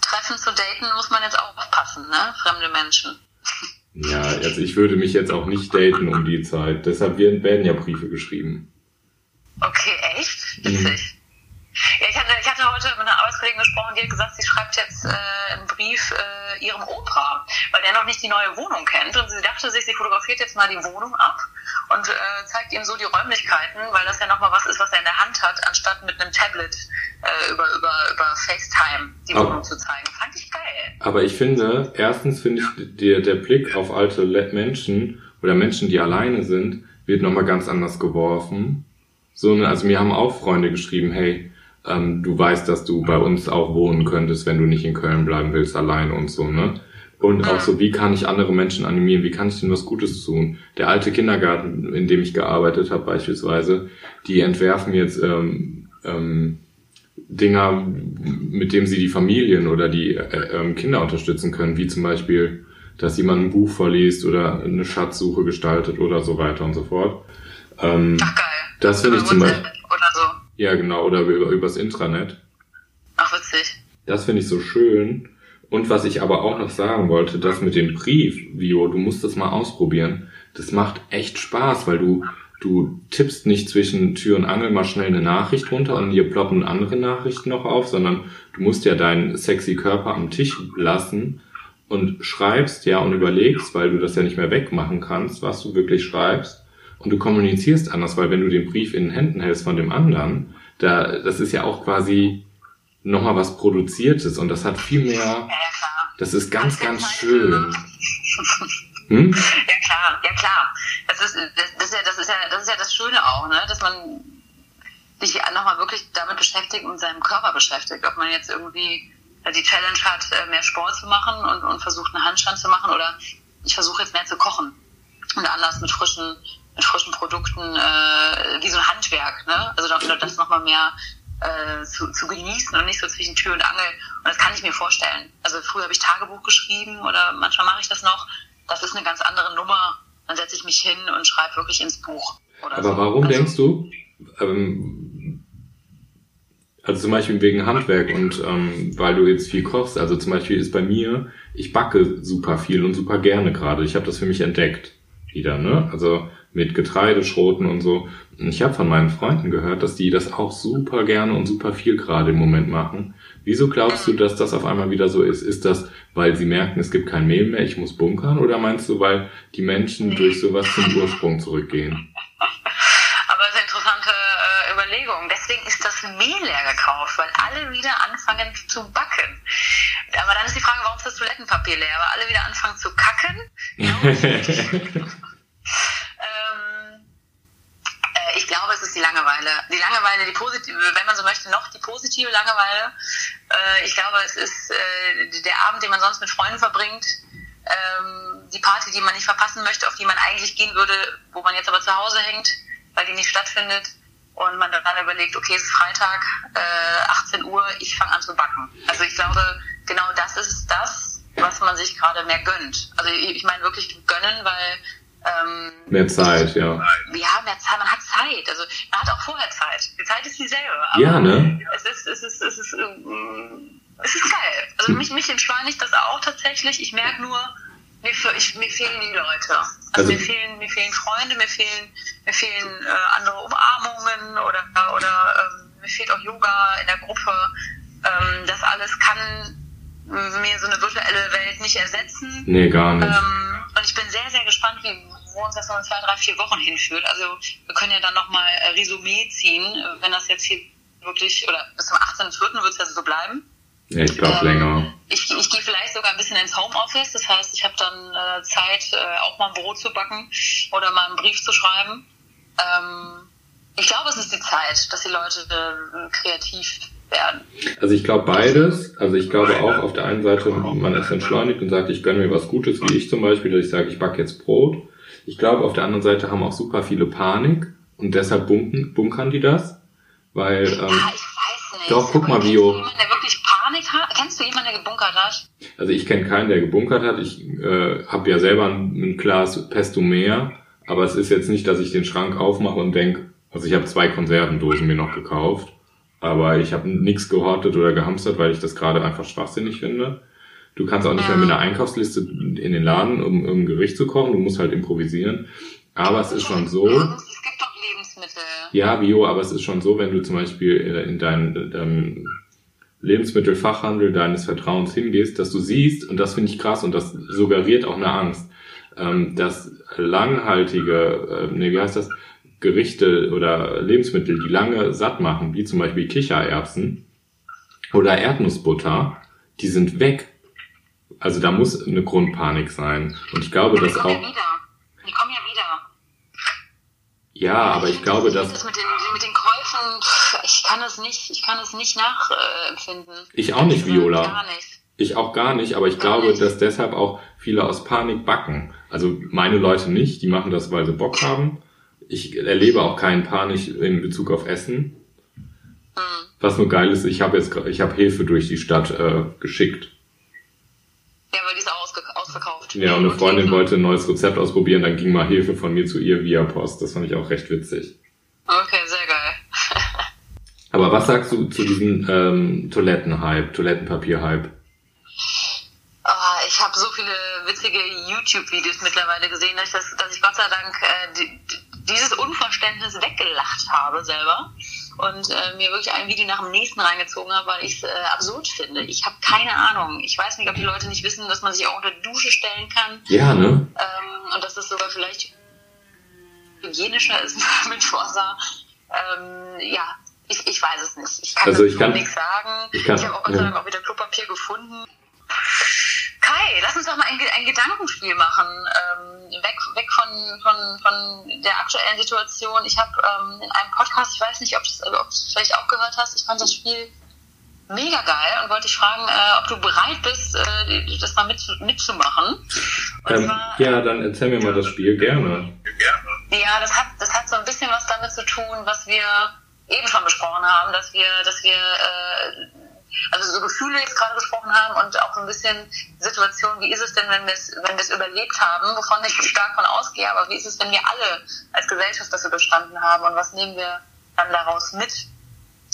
Treffen zu daten muss man jetzt auch aufpassen, ne? Fremde Menschen. Ja, also ich würde mich jetzt auch nicht daten um die Zeit. Deshalb werden ja Briefe geschrieben. Okay, echt? Witzig. Ja, ich hatte, ich hatte heute mit einer Arbeitskollegin gesprochen, die hat gesagt, sie schreibt jetzt äh, einen Brief äh, ihrem Opa, weil der noch nicht die neue Wohnung kennt. Und sie dachte sich, sie fotografiert jetzt mal die Wohnung ab und äh, zeigt ihm so die Räumlichkeiten, weil das ja nochmal was ist, was er in der Hand hat, anstatt mit einem Tablet äh, über, über, über FaceTime die Aber- Wohnung zu zeigen. Fand ich geil. Aber ich finde, erstens finde ich, der, der Blick auf alte Menschen oder Menschen, die alleine sind, wird nochmal ganz anders geworfen. So, ne, also mir haben auch Freunde geschrieben, hey, ähm, du weißt, dass du bei uns auch wohnen könntest, wenn du nicht in Köln bleiben willst, allein und so, ne? Und auch so, wie kann ich andere Menschen animieren? Wie kann ich denen was Gutes tun? Der alte Kindergarten, in dem ich gearbeitet habe beispielsweise, die entwerfen jetzt ähm, ähm, Dinger, mit dem sie die Familien oder die äh, ähm, Kinder unterstützen können, wie zum Beispiel, dass jemand ein Buch vorliest oder eine Schatzsuche gestaltet oder so weiter und so fort. Ähm, Ach geil. das finde ich zum Beispiel. Ja genau, oder über, übers Intranet. Ach, witzig. Das finde ich so schön. Und was ich aber auch noch sagen wollte, das mit dem Brief, Vio, du musst das mal ausprobieren. Das macht echt Spaß, weil du, du tippst nicht zwischen Tür und Angel mal schnell eine Nachricht runter und hier ploppen andere Nachrichten noch auf, sondern du musst ja deinen sexy Körper am Tisch lassen und schreibst ja und überlegst, weil du das ja nicht mehr wegmachen kannst, was du wirklich schreibst. Und du kommunizierst anders, weil wenn du den Brief in den Händen hältst von dem anderen, da, das ist ja auch quasi nochmal was Produziertes und das hat viel mehr, Ja, ja, klar. das ist ganz, ganz schön. Hm? Ja klar, ja klar. Das ist, das, das, ist ja, das, ist ja, das ist ja das Schöne auch, ne? dass man sich nochmal wirklich damit beschäftigt und seinem Körper beschäftigt. Ob man jetzt irgendwie äh, die Challenge hat, äh, mehr Sport zu machen und, und versucht, einen Handstand zu machen oder ich versuche jetzt mehr zu kochen und anders mit frischen, mit frischen Produkten, äh, wie so ein Handwerk. Ne? Also da- das nochmal mehr äh, zu, zu genießen und nicht so zwischen Tür und Angel. Und das kann ich mir vorstellen. Also früher habe ich Tagebuch geschrieben oder manchmal mache ich das noch. Das ist eine ganz andere Nummer. Dann setze ich mich hin und schreibe wirklich ins Buch. Aber so. warum also, denkst du, ähm, also zum Beispiel wegen Handwerk und ähm, weil du jetzt viel kochst, also zum Beispiel ist bei mir, ich backe super viel und super gerne gerade. Ich habe das für mich entdeckt wieder, ne? Also mit Getreideschroten und so. Und ich habe von meinen Freunden gehört, dass die das auch super gerne und super viel gerade im Moment machen. Wieso glaubst du, dass das auf einmal wieder so ist? Ist das, weil sie merken, es gibt kein Mehl mehr, ich muss bunkern? Oder meinst du, weil die Menschen durch sowas zum Ursprung zurückgehen? Aber es ist eine interessante äh, Überlegung. Deswegen ist das Mehl leer gekauft, weil alle wieder anfangen zu backen. Aber dann ist die Frage, warum ist das Toilettenpapier leer? Weil alle wieder anfangen zu kacken. Glaube ich nicht. ähm, äh, ich glaube, es ist die Langeweile. Die Langeweile, die positive, wenn man so möchte, noch die positive Langeweile. Äh, ich glaube, es ist äh, der Abend, den man sonst mit Freunden verbringt. Ähm, die Party, die man nicht verpassen möchte, auf die man eigentlich gehen würde, wo man jetzt aber zu Hause hängt, weil die nicht stattfindet. Und man dann überlegt, okay, es ist Freitag, äh, 18 Uhr, ich fange an zu backen. Also ich glaube, genau das ist das, was man sich gerade mehr gönnt. Also ich, ich meine wirklich gönnen, weil ähm, Mehr Zeit, ja. ja, mehr Zeit, man hat Zeit. Also man hat auch vorher Zeit. Die Zeit ist dieselbe. Aber Ja, ne? Es ist, es ist, es ist, ähm, es ist geil. Also mich, mich entschleunigt das auch tatsächlich. Ich merke nur, mir, ich, mir fehlen die Leute. Also, Also- mir fehlen, mir fehlen Freunde, mir fehlen, mir fehlen äh, andere Umarmungen oder, oder ähm, mir fehlt auch Yoga in der Gruppe. Ähm, das alles kann mir so eine virtuelle Welt nicht ersetzen. Nee, gar nicht. Ähm, und ich bin sehr, sehr gespannt, wie, wo uns das noch in zwei, drei, vier Wochen hinführt. Also wir können ja dann nochmal äh, Resümee ziehen, äh, wenn das jetzt hier wirklich, oder bis zum 18.04. wird es ja so bleiben. Ja, ich glaube Ähm, länger. Ich, ich gehe vielleicht sogar ein bisschen ins Homeoffice. Das heißt, ich habe dann äh, Zeit, äh, auch mal ein Brot zu backen oder mal einen Brief zu schreiben. Ähm, ich glaube, es ist die Zeit, dass die Leute äh, kreativ werden. Also ich glaube beides. Also ich glaube auch auf der einen Seite, man ist entschleunigt und sagt, ich gönne mir was Gutes, wie ich zum Beispiel, dass ich sage, ich backe jetzt Brot. Ich glaube, auf der anderen Seite haben auch super viele Panik und deshalb bunken, bunkern die das. Weil, ähm, ich weiß nicht. doch, guck mal, kennst Bio. du jemanden, der wirklich Panik hat? Kennst du jemanden, der gebunkert hat? also ich kenne keinen, der gebunkert hat. Ich äh, habe ja selber ein, ein Glas Pesto mehr, aber es ist jetzt nicht, dass ich den Schrank aufmache und denk, also ich habe zwei Konservendosen mir noch gekauft, aber ich habe nichts gehortet oder gehamstert, weil ich das gerade einfach schwachsinnig finde. Du kannst auch nicht mehr mit einer Einkaufsliste in den Laden, um, um Gericht zu kochen. Du musst halt improvisieren. Aber es ist schon so. Es gibt doch Lebensmittel. Ja, Bio, aber es ist schon so, wenn du zum Beispiel in deinen ähm, Lebensmittelfachhandel deines Vertrauens hingehst, dass du siehst, und das finde ich krass und das suggeriert auch eine Angst, ähm, dass langhaltige, äh, nee, wie heißt das, Gerichte oder Lebensmittel, die lange satt machen, wie zum Beispiel Kichererbsen oder Erdnussbutter, die sind weg. Also da muss eine Grundpanik sein. Und ich glaube, dass kommen auch, ja wieder. Die kommen ja wieder. ja, aber ich glaube, dass Das mit den, mit den Käufen, ich kann es nicht, ich kann es nicht nachempfinden. Ich auch nicht, Viola. Gar nicht. Ich auch gar nicht, aber ich glaube, dass deshalb auch viele aus Panik backen. Also meine Leute nicht, die machen das, weil sie Bock haben. Ich erlebe auch keinen Panik in Bezug auf Essen. Hm. Was nur geil ist, ich habe jetzt ich habe Hefe durch die Stadt äh, geschickt. Ja, weil die ist auch ausverkauft. Ja, und eine Freundin wollte ein neues Rezept ausprobieren, dann ging mal Hefe von mir zu ihr via Post. Das fand ich auch recht witzig. Okay, sehr geil. Aber was sagst du zu diesem ähm, Toilettenhype, Toilettenpapier-Hype? Ah, ich habe so viele witzige YouTube-Videos mittlerweile gesehen, dass ich, das, dass ich Gott sei Dank äh, die- dieses Unverständnis weggelacht habe selber und äh, mir wirklich ein Video nach dem nächsten reingezogen habe, weil ich es äh, absurd finde. Ich habe keine Ahnung. Ich weiß nicht, ob die Leute nicht wissen, dass man sich auch unter die Dusche stellen kann Ja, ne? ähm, und dass es sogar vielleicht hygienischer ist mit Forsa. Ähm, ja, ich, ich weiß es nicht. Ich kann Also ich kann- nichts sagen. ich Ich, habe auch Gott sei ja. Dank auch wieder Klopapier gefunden. Kai, lass uns doch mal ein, ein Gedankenspiel machen. Ähm, weg weg von, von, von der aktuellen Situation. Ich habe ähm, in einem Podcast, ich weiß nicht, ob du es vielleicht auch gehört hast, ich fand das Spiel mega geil und wollte dich fragen, äh, ob du bereit bist, äh, das mal mit, mitzumachen. Ähm, zwar, ja, dann erzähl mir mal das Spiel gerne. ja, das hat, das hat so ein bisschen was damit zu tun, was wir eben schon besprochen haben, dass wir, dass wir, äh, also so Gefühle jetzt gerade gesprochen haben und auch so ein bisschen Situation, wie ist es denn, wenn wir es, wenn wir es überlebt haben, wovon ich stark von ausgehe, aber wie ist es, wenn wir alle als Gesellschaft das überstanden haben und was nehmen wir dann daraus mit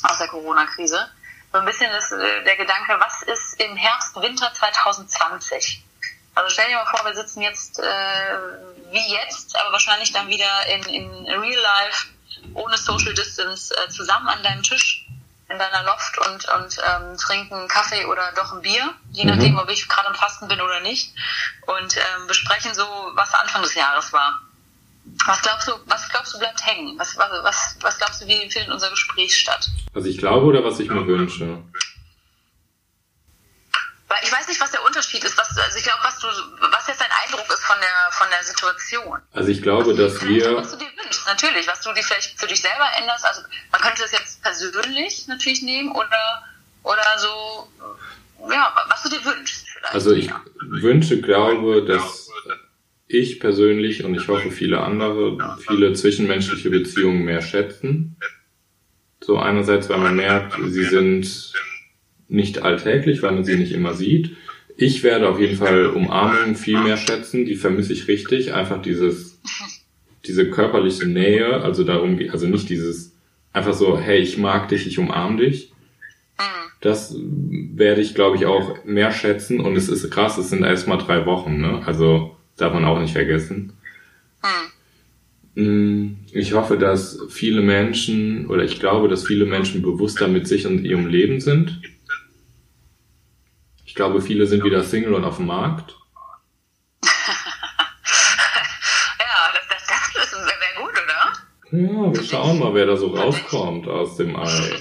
aus der Corona-Krise? So ein bisschen das, äh, der Gedanke, was ist im Herbst, Winter 2020? Also stell dir mal vor, wir sitzen jetzt äh, wie jetzt, aber wahrscheinlich dann wieder in, in Real Life, ohne Social Distance, äh, zusammen an deinem Tisch in deiner Loft und, und ähm, trinken Kaffee oder doch ein Bier, je Mhm. nachdem, ob ich gerade im Fasten bin oder nicht, und ähm, besprechen so, was Anfang des Jahres war. Was glaubst du, was glaubst du bleibt hängen? Was, was, was, was glaubst du, wie findet unser Gespräch statt? Was ich glaube oder was ich mir wünsche? Weil ich weiß nicht, was der Unterschied ist. Was, also ich glaube, was du, was jetzt dein Eindruck ist von der, von der Situation. Also ich glaube, dass wir, Was du dir wünschst, natürlich, was du dir vielleicht für dich selber änderst. Also man könnte das jetzt persönlich natürlich nehmen oder, oder so, ja, was du dir wünschst. Vielleicht. also ich ja. wünsche, glaube, dass ich persönlich und ich hoffe viele andere viele zwischenmenschliche Beziehungen mehr schätzen. So einerseits, weil man merkt, sie sind nicht alltäglich, weil man sie nicht immer sieht. Ich werde auf jeden Fall Umarmungen viel mehr schätzen, die vermisse ich richtig. Einfach dieses, diese körperliche Nähe, also darum, also nicht dieses einfach so, hey, ich mag dich, ich umarm dich. Das werde ich, glaube ich, auch mehr schätzen. Und es ist krass, es sind erst mal drei Wochen, ne? Also darf man auch nicht vergessen. Mm, Ich hoffe, dass viele Menschen, oder ich glaube, dass viele Menschen bewusster mit sich und ihrem Leben sind. Ich glaube, viele sind wieder Single und auf dem Markt. Ja, das, das, das wäre wär gut, oder? Ja, wir schauen mal, wer da so rauskommt aus dem Ei.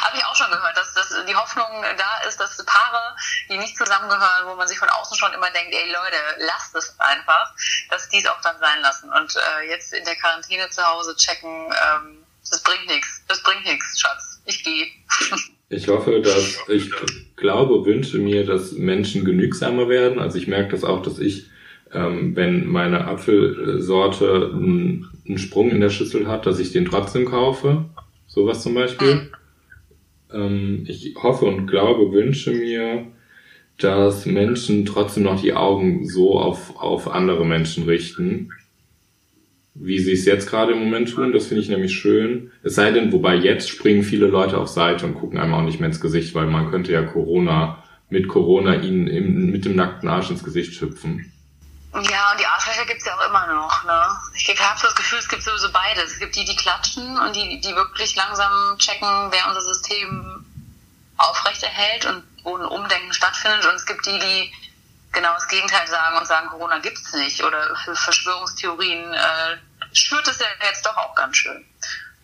Habe ich auch schon gehört, dass, dass die Hoffnung da ist, dass Paare, die nicht zusammengehören, wo man sich von außen schon immer denkt, ey Leute, lasst es einfach, dass die es auch dann sein lassen. Und äh, jetzt in der Quarantäne zu Hause checken, ähm, das bringt nichts. Das bringt nichts, Schatz. Ich gehe. Ich hoffe, dass ich glaube, wünsche mir, dass Menschen genügsamer werden. Also ich merke das auch, dass ich, ähm, wenn meine Apfelsorte einen, einen Sprung in der Schüssel hat, dass ich den trotzdem kaufe. Sowas zum Beispiel. Ähm, ich hoffe und glaube, wünsche mir, dass Menschen trotzdem noch die Augen so auf, auf andere Menschen richten, wie sie es jetzt gerade im Moment tun. Das finde ich nämlich schön. Es sei denn, wobei jetzt springen viele Leute auf Seite und gucken einem auch nicht mehr ins Gesicht, weil man könnte ja Corona, mit Corona ihnen im, mit dem nackten Arsch ins Gesicht schüpfen. Ja, und die Arschlöcher gibt's ja auch immer noch. Ne? Ich habe das Gefühl, es gibt sowieso beides. Es gibt die, die klatschen und die, die wirklich langsam checken, wer unser System aufrechterhält und wo ein Umdenken stattfindet. Und es gibt die, die genau das Gegenteil sagen und sagen, Corona gibt's nicht. Oder für Verschwörungstheorien äh, schürt es ja jetzt doch auch ganz schön.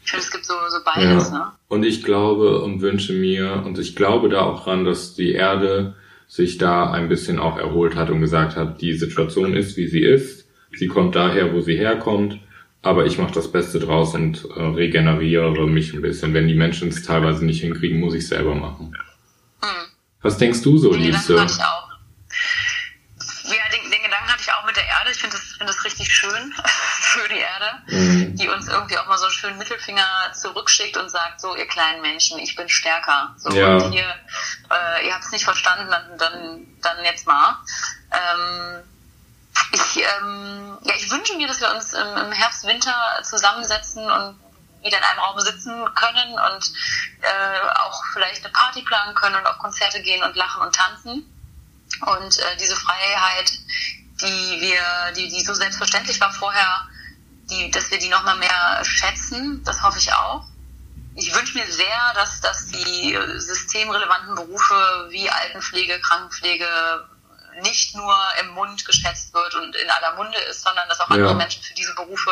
Ich finde, es gibt so, so beides. Ja. Ne? Und ich glaube und wünsche mir, und ich glaube da auch dran, dass die Erde sich da ein bisschen auch erholt hat und gesagt hat, die Situation ist, wie sie ist. Sie kommt daher, wo sie herkommt. Aber ich mache das Beste draus und äh, regeneriere mich ein bisschen. Wenn die Menschen es teilweise nicht hinkriegen, muss ich selber machen. Hm. Was denkst du so, Liebste? Ja, den, den Gedanken hatte ich auch mit der Erde. Ich finde das, find das richtig schön für die Erde, mhm. Die uns irgendwie auch mal so einen schönen Mittelfinger zurückschickt und sagt, so ihr kleinen Menschen, ich bin stärker. So ja. und hier, äh, ihr habt es nicht verstanden, dann, dann, dann jetzt mal. Ähm, ich, ähm, ja, ich wünsche mir, dass wir uns im, im Herbst, Winter zusammensetzen und wieder in einem Raum sitzen können und äh, auch vielleicht eine Party planen können und auf Konzerte gehen und lachen und tanzen. Und äh, diese Freiheit, die wir, die, die so selbstverständlich war vorher, die, dass wir die nochmal mehr schätzen, das hoffe ich auch. Ich wünsche mir sehr, dass, dass die systemrelevanten Berufe wie Altenpflege, Krankenpflege nicht nur im Mund geschätzt wird und in aller Munde ist, sondern dass auch andere Menschen für diese Berufe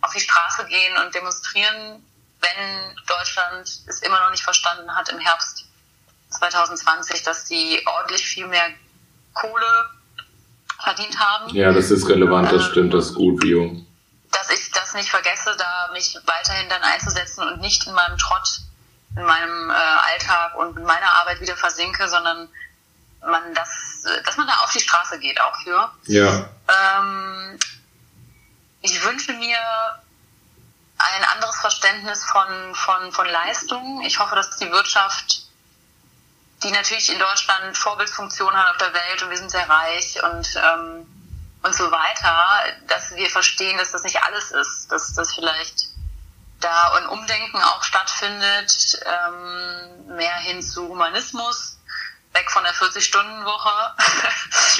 auf die Straße gehen und demonstrieren, wenn Deutschland es immer noch nicht verstanden hat im Herbst 2020, dass die ordentlich viel mehr Kohle verdient haben. Ja, das ist relevant, das stimmt, das ist gut, Bio. Dass ich das nicht vergesse, da mich weiterhin dann einzusetzen und nicht in meinem Trott, in meinem äh, Alltag und in meiner Arbeit wieder versinke, sondern man das, dass man da auf die Straße geht auch für. Ja. Ähm, ich wünsche mir ein anderes Verständnis von, von, von Leistung. Ich hoffe, dass die Wirtschaft, die natürlich in Deutschland Vorbildsfunktion hat auf der Welt und wir sind sehr reich und, ähm, und so weiter, dass wir verstehen, dass das nicht alles ist, dass das vielleicht da ein Umdenken auch stattfindet, ähm, mehr hin zu Humanismus weg von der 40-Stunden-Woche,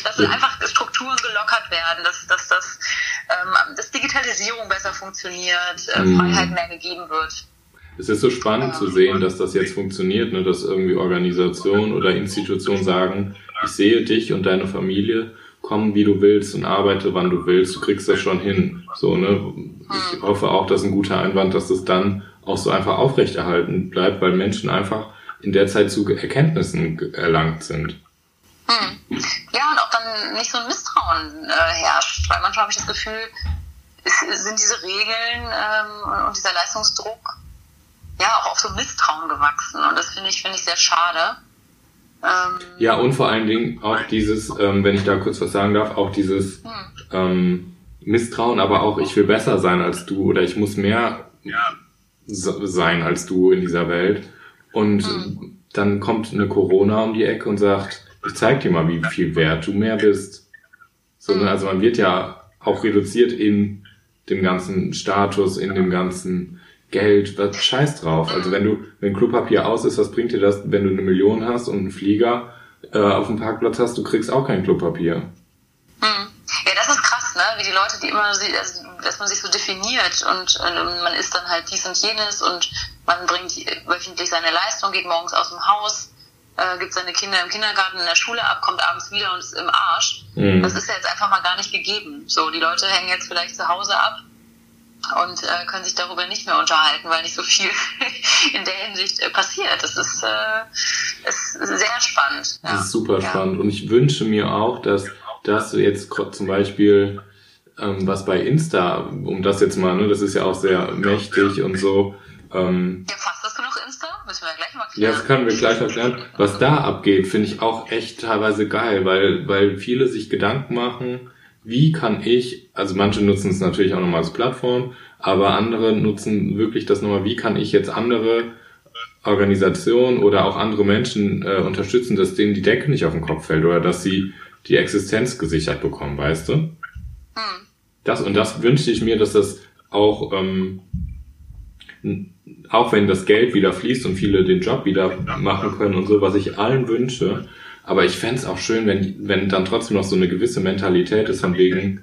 dass ja. einfach Strukturen gelockert werden, dass, dass, dass, ähm, dass Digitalisierung besser funktioniert, äh, mhm. Freiheit mehr gegeben wird. Es ist so spannend zu sehen, dass das jetzt funktioniert, ne, dass irgendwie Organisationen oder Institutionen sagen, ich sehe dich und deine Familie, komm wie du willst und arbeite wann du willst, du kriegst das schon hin. So, ne? Ich mhm. hoffe auch, dass ein guter Einwand, dass das dann auch so einfach aufrechterhalten bleibt, weil Menschen einfach in der Zeit zu Erkenntnissen erlangt sind. Hm. Ja, und auch dann nicht so ein Misstrauen äh, herrscht, weil manchmal habe ich das Gefühl, es sind diese Regeln ähm, und dieser Leistungsdruck ja auch auf so Misstrauen gewachsen und das finde ich, finde ich sehr schade. Ähm, ja, und vor allen Dingen auch dieses, ähm, wenn ich da kurz was sagen darf, auch dieses hm. ähm, Misstrauen, aber auch ich will besser sein als du oder ich muss mehr ja. sein als du in dieser Welt. Und mhm. dann kommt eine Corona um die Ecke und sagt, ich zeig dir mal, wie viel wert du mehr bist. So, mhm. Also man wird ja auch reduziert in dem ganzen Status, in dem ganzen Geld, was scheiß drauf. Also wenn du, wenn Klopapier aus ist, was bringt dir das, wenn du eine Million hast und einen Flieger äh, auf dem Parkplatz hast, du kriegst auch kein Klopapier. Mhm. Ja, das ist krass, ne? Wie die Leute, die immer, also, dass man sich so definiert und, und man ist dann halt dies und jenes und man bringt wöchentlich seine Leistung, geht morgens aus dem Haus, äh, gibt seine Kinder im Kindergarten, in der Schule ab, kommt abends wieder und ist im Arsch. Mhm. Das ist ja jetzt einfach mal gar nicht gegeben. So, die Leute hängen jetzt vielleicht zu Hause ab und äh, können sich darüber nicht mehr unterhalten, weil nicht so viel in der Hinsicht äh, passiert. Das ist, äh, ist sehr spannend. Ja. Das ist super ja. spannend. Und ich wünsche mir auch, dass, du jetzt zum Beispiel ähm, was bei Insta, um das jetzt mal, ne, das ist ja auch sehr mächtig und so, ähm, ja, passt das genug Insta? Müssen wir ja gleich mal klären. Ja, das können wir gleich erklären. Was da abgeht, finde ich auch echt teilweise geil, weil, weil viele sich Gedanken machen, wie kann ich, also manche nutzen es natürlich auch nochmal als Plattform, aber andere nutzen wirklich das nochmal, wie kann ich jetzt andere Organisationen oder auch andere Menschen äh, unterstützen, dass denen die Decke nicht auf den Kopf fällt oder dass sie die Existenz gesichert bekommen, weißt du? Hm. Das und das wünsche ich mir, dass das auch ähm, auch wenn das Geld wieder fließt und viele den Job wieder machen können und so, was ich allen wünsche, Aber ich fänd's auch schön, wenn, wenn dann trotzdem noch so eine gewisse Mentalität ist von wegen,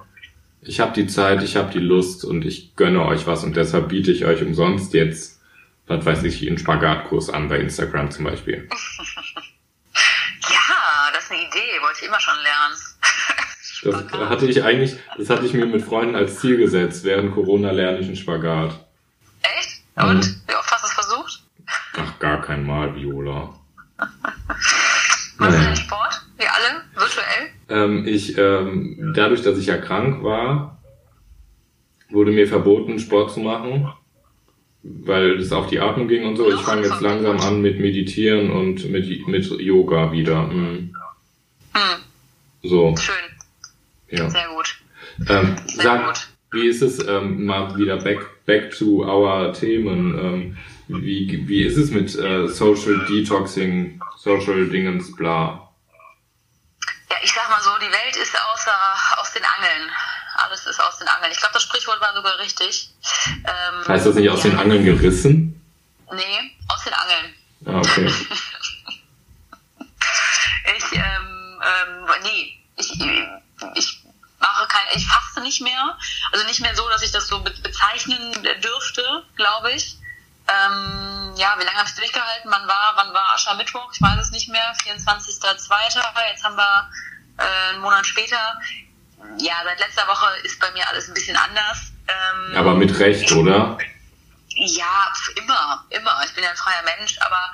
ich habe die Zeit, ich habe die Lust und ich gönne euch was und deshalb biete ich euch umsonst jetzt, was weiß ich, einen Spagatkurs an bei Instagram zum Beispiel. Ja, das ist eine Idee, wollte ich immer schon lernen. Das hatte ich eigentlich, das hatte ich mir mit Freunden als Ziel gesetzt. Während Corona lerne ich einen Spagat. Echt? Mhm. Und? Wie oft hast du es versucht? Ach, gar kein Mal, Viola. Machst du Naja. den Sport? Wie alle? Virtuell? Ähm, ich, ähm, dadurch, dass ich ja krank war, wurde mir verboten, Sport zu machen, weil es auf die Atmung ging und so. Ich fange jetzt langsam an mit Meditieren und mit, mit Yoga wieder. Mhm. Hm, So, schön. ja. Sehr gut. Ähm, Sehr sag, gut. wie ist es ähm, mal wieder back, back to our Themen? Ähm, wie, wie ist es mit äh, Social Detoxing, Social Dingens, bla? Ja, ich sag mal so, die Welt ist außer, aus den Angeln. Alles ist aus den Angeln. Ich glaube, das Sprichwort war sogar richtig. Ähm, Heißt das nicht aus ja, den Angeln gerissen? Nee, aus den Angeln. Ah, okay. Ich, ähm, ähm, nee, ich, ich mache kein, ich faste nicht mehr. Also nicht mehr so, dass ich das so be bezeichnen dürfte, glaube ich. Ähm, ja, wie lange habe ich durchgehalten? Wann war, wann war Aschermittwoch? Ich weiß es nicht mehr. 24.02. Jetzt haben wir äh, einen Monat später. Ja, seit letzter Woche ist bei mir alles ein bisschen anders. Ähm, Aber mit Recht, oder? ja, immer, immer. Ich bin ja ein freier Mensch, aber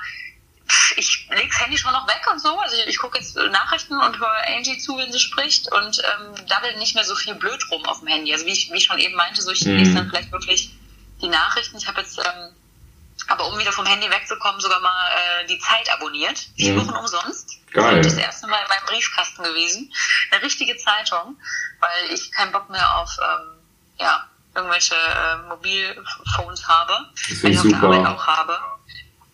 ich leg's Handy schon noch weg und so. Also ich, ich gucke jetzt Nachrichten und höre Angie zu, wenn sie spricht und ähm, daddel nicht mehr so viel blöd rum auf dem Handy. Also wie ich, wie ich schon eben meinte, so ich Mhm. lese dann vielleicht wirklich die Nachrichten. Ich habe jetzt ähm, aber um wieder vom Handy wegzukommen, sogar mal äh, die Zeit abonniert. Vier Mhm. Wochen umsonst. Geil. Das ist das erste Mal in meinem Briefkasten gewesen. Eine richtige Zeitung, weil ich keinen Bock mehr auf ähm, ja, irgendwelche äh, Mobilphones habe. Finde ich auf der Arbeit super. auch habe.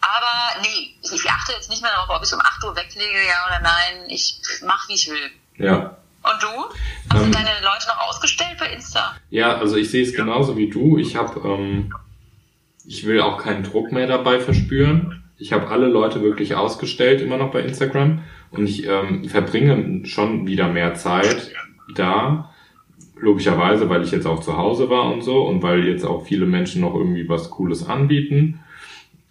Aber nee, ich, ich achte jetzt nicht mehr darauf, ob ich es um 8 Uhr weglege, ja oder nein. Ich mache, wie ich will. Ja. Und du? Hast Ähm, du deine Leute noch ausgestellt bei Insta? Ja, also ich sehe es genauso wie du. Ich habe, ähm, ich will auch keinen Druck mehr dabei verspüren. Ich habe alle Leute wirklich ausgestellt, immer noch bei Instagram. Und ich ähm, verbringe schon wieder mehr Zeit da. Logischerweise, weil ich jetzt auch zu Hause war und so und weil jetzt auch viele Menschen noch irgendwie was Cooles anbieten.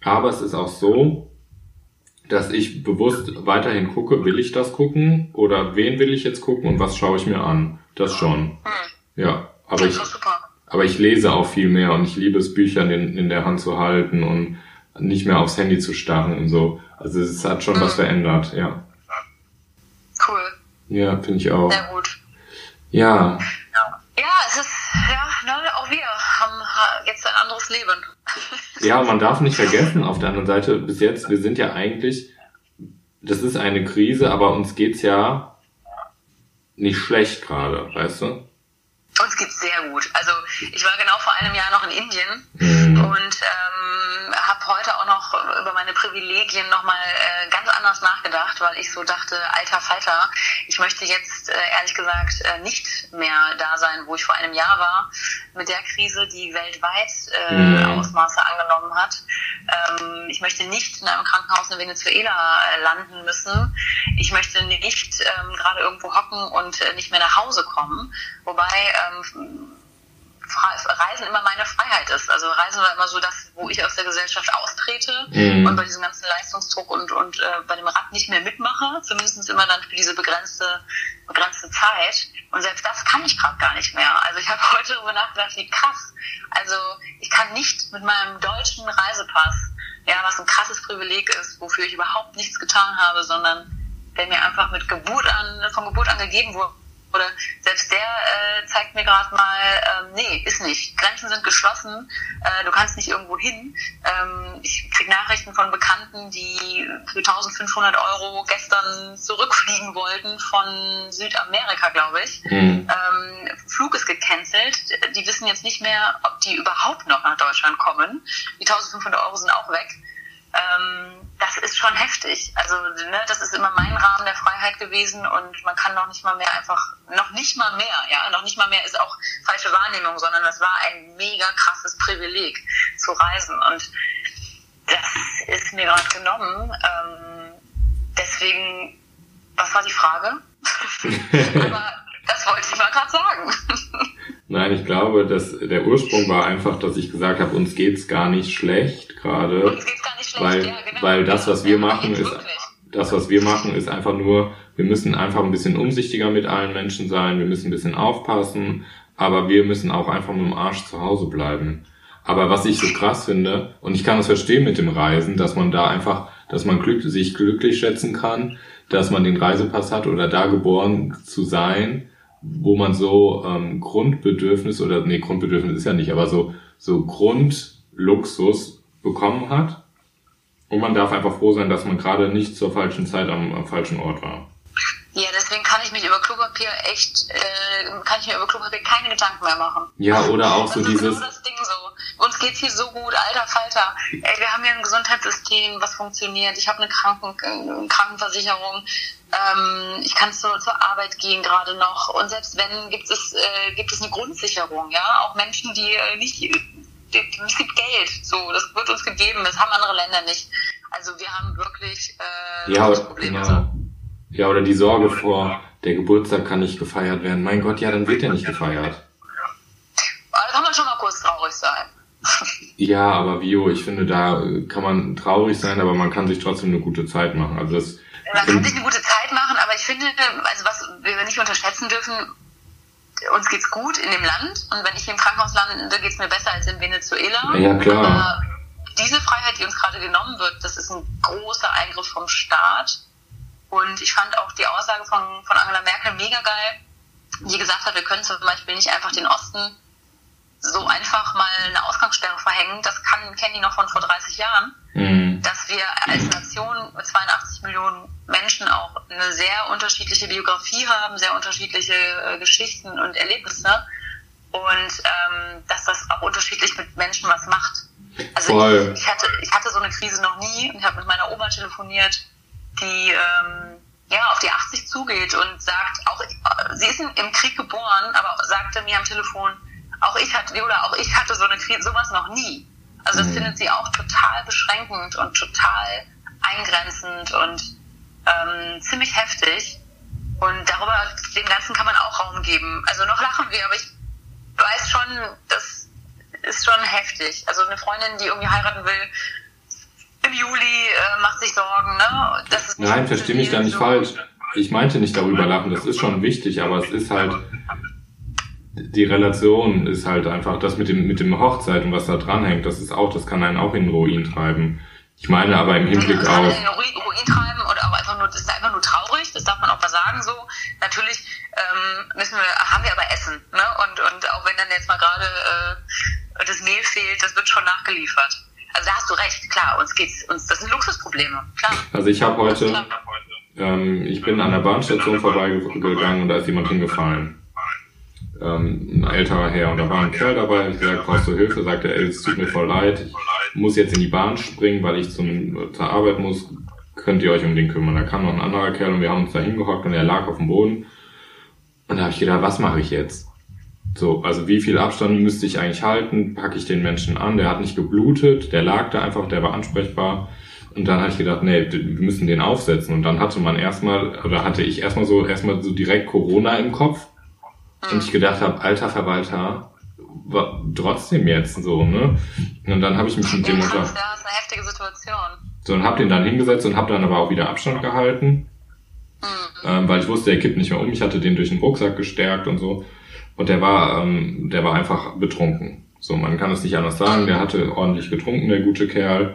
Aber es ist auch so, dass ich bewusst weiterhin gucke, will ich das gucken oder wen will ich jetzt gucken und was schaue ich mir an. Das schon. Hm, Ja, aber ich. Aber ich lese auch viel mehr und ich liebe es, Bücher in, in der Hand zu halten und nicht mehr aufs Handy zu starren und so. Also es hat schon was verändert, ja. Cool. Ja, finde ich auch. Sehr gut. Ja, Ja, es ist, ja, ne, auch wir haben ha- jetzt ein anderes Leben. ja, man darf nicht vergessen, auf der anderen Seite, bis jetzt, wir sind ja eigentlich, das ist eine Krise, aber uns geht's ja nicht schlecht gerade, weißt du? Uns geht's sehr gut. Also ich war genau vor einem Jahr noch in Indien Mhm. und ähm, habe heute auch noch über meine Privilegien nochmal äh, ganz anders nachgedacht, weil ich so dachte, alter Falter, ich möchte jetzt äh, ehrlich gesagt äh, nicht mehr da sein, wo ich vor einem Jahr war, mit der Krise, die weltweit äh, Mhm. Ausmaße angenommen hat. Ähm, ich möchte nicht in einem Krankenhaus in Venezuela äh, landen müssen. Ich möchte nicht ähm, gerade irgendwo hocken und äh, nicht mehr nach Hause kommen. Wobei ähm, Reisen immer meine Freiheit ist. Also Reisen war immer so das, wo ich aus der Gesellschaft austrete Mhm. und bei diesem ganzen Leistungsdruck und, und äh, bei dem Rad nicht mehr mitmache, zumindest immer dann für diese begrenzte, begrenzte Zeit. Und selbst das kann ich gerade gar nicht mehr. Also ich habe heute darüber nachgedacht, wie krass. Also ich kann nicht mit meinem deutschen Reisepass, ja, was ein krasses Privileg ist, wofür ich überhaupt nichts getan habe, sondern der mir einfach mit Geburt an, von Geburt an gegeben wurde. Oder selbst der äh, zeigt mir gerade mal, ähm, nee, ist nicht. Grenzen sind geschlossen, äh, du kannst nicht irgendwo hin. Ähm, ich krieg Nachrichten von Bekannten, die für 1500 Euro gestern zurückfliegen wollten von Südamerika, glaube ich. Mhm. Ähm, Flug ist gecancelt. Die wissen jetzt nicht mehr, ob die überhaupt noch nach Deutschland kommen. Die 1500 Euro sind auch weg. Ähm, das ist schon heftig. Also ne, das ist immer mein Rahmen der Freiheit gewesen und man kann noch nicht mal mehr einfach, noch nicht mal mehr, ja, noch nicht mal mehr ist auch falsche Wahrnehmung, sondern das war ein mega krasses Privileg zu reisen und das ist mir gerade genommen. Ähm, deswegen, was war die Frage? Aber das wollte ich mal gerade sagen. Nein, ich glaube, dass der Ursprung war einfach, dass ich gesagt habe, uns geht's gar nicht schlecht gerade. Nicht schlecht, weil, ja, genau. weil das, was wir machen, ist, das, was wir machen, ist einfach nur, wir müssen einfach ein bisschen umsichtiger mit allen Menschen sein, wir müssen ein bisschen aufpassen, aber wir müssen auch einfach mit dem Arsch zu Hause bleiben. Aber was ich so krass finde, und ich kann das verstehen mit dem Reisen, dass man da einfach, dass man glück, sich glücklich schätzen kann, dass man den Reisepass hat oder da geboren zu sein, wo man so ähm, Grundbedürfnis oder nee, Grundbedürfnis ist ja nicht, aber so so Grundluxus bekommen hat. Und man darf einfach froh sein, dass man gerade nicht zur falschen Zeit am, am falschen Ort war. Ja, deswegen kann ich mich über Klopapier echt, äh, kann ich mir über Klopapier keine Gedanken mehr machen. Ja, oder auch so das ist dieses, genau das Ding so. Uns geht's hier so gut, alter Falter. Ey, wir haben hier ein Gesundheitssystem, was funktioniert. Ich habe eine Kranken äh, Krankenversicherung. Ähm, ich kann zur, zur Arbeit gehen gerade noch. Und selbst wenn, gibt es, äh, gibt es eine Grundsicherung. Ja, Auch Menschen, die äh, nicht, es gibt Geld. So, das wird uns gegeben. Das haben andere Länder nicht. Also wir haben wirklich äh, ja, Probleme. genau. Ja, oder die Sorge vor, der Geburtstag kann nicht gefeiert werden. Mein Gott, ja, dann wird er nicht gefeiert. Da kann man schon mal kurz traurig sein. Ja, aber Vio, ich finde, da kann man traurig sein, aber man kann sich trotzdem eine gute Zeit machen. Also das, Man kann sich eine gute Zeit machen, aber ich finde, also was wir nicht unterschätzen dürfen, uns geht's gut in dem Land und wenn ich hier im Krankenhaus lande, geht's mir besser als in Venezuela. Ja, klar. Aber diese Freiheit, die uns gerade genommen wird, das ist ein großer Eingriff vom Staat. Und ich fand auch die Aussage von, von Angela Merkel mega geil, die gesagt hat, wir können zum Beispiel nicht einfach den Osten so einfach mal eine Ausgangssperre verhängen. Das kann, kennen die noch von vor 30 Jahren. Mh, dass wir als Nation mit 82 Millionen Menschen auch eine sehr unterschiedliche Biografie haben, sehr unterschiedliche äh, Geschichten und Erlebnisse. Und ähm, dass das auch unterschiedlich mit Menschen was macht. Also ich, ich, hatte, ich hatte so eine Krise noch nie. Und ich habe mit meiner Oma telefoniert, die ähm, ja auf die 80 zugeht und sagt, auch sie ist im Krieg geboren, aber sagte mir am Telefon, auch ich hatte, Viola, auch ich hatte so eine Krise, sowas noch nie. Also das Mhm. findet sie auch total beschränkend und total eingrenzend und ähm, ziemlich heftig. Und darüber, dem Ganzen kann man auch Raum geben. Also noch lachen wir, aber ich weiß schon, das ist schon heftig. Also eine Freundin, die irgendwie heiraten will, im Juli äh, macht sich Sorgen, ne? Nein, versteh mich da nicht so. falsch. Ich meinte nicht darüber lachen, das ist schon wichtig, aber es ist halt, die Relation ist halt einfach, das mit dem, mit dem Hochzeit und was da dranhängt, das ist auch, das kann einen auch in den Ruin treiben. Ich meine aber im Hinblick Das kann auf, in den Ruin Ruin treiben oder auch einfach nur, das ist einfach nur traurig, das darf man auch mal sagen so. Natürlich ähm, müssen wir, haben wir aber Essen, ne? Und, und auch wenn dann jetzt mal gerade äh, das Mehl fehlt, das wird schon nachgeliefert. Also da hast du recht, klar, uns geht's, uns, das sind Luxusprobleme, klar. also ich habe heute, ähm, ich bin an der Bahnstation vorbeigegangen und da ist jemand hingefallen. Ähm, ein älterer Herr und da war ein Kerl dabei, ich gesagt, brauchst du Hilfe? Sagt er, es tut mir voll leid, ich muss jetzt in die Bahn springen, weil ich zum, zur Arbeit muss, könnt ihr euch um den kümmern. Da kam noch ein anderer Kerl und wir haben uns da hingehockt und er lag auf dem Boden. Und da habe ich gedacht, was mache ich jetzt? So, also wie viel Abstand müsste ich eigentlich halten? Packe ich den Menschen an? Der hat nicht geblutet, der lag da einfach, der war ansprechbar. Und dann habe ich gedacht, nee, wir müssen den aufsetzen. Und dann hatte man erstmal, oder hatte ich erstmal so, erstmal so direkt Corona im Kopf. Und ich gedacht habe, alter Verwalter, wa- trotzdem jetzt so, ne? Und dann habe ich mich mit dem unter, das ist eine heftige Situation. so und hab den dann hingesetzt und hab dann aber auch wieder Abstand gehalten, Mhm. ähm, weil ich wusste, er kippt nicht mehr um. Ich hatte den durch den Rucksack gestärkt und so. Und der war, ähm, der war einfach betrunken. So, man kann es nicht anders sagen. Der hatte ordentlich getrunken, der gute Kerl.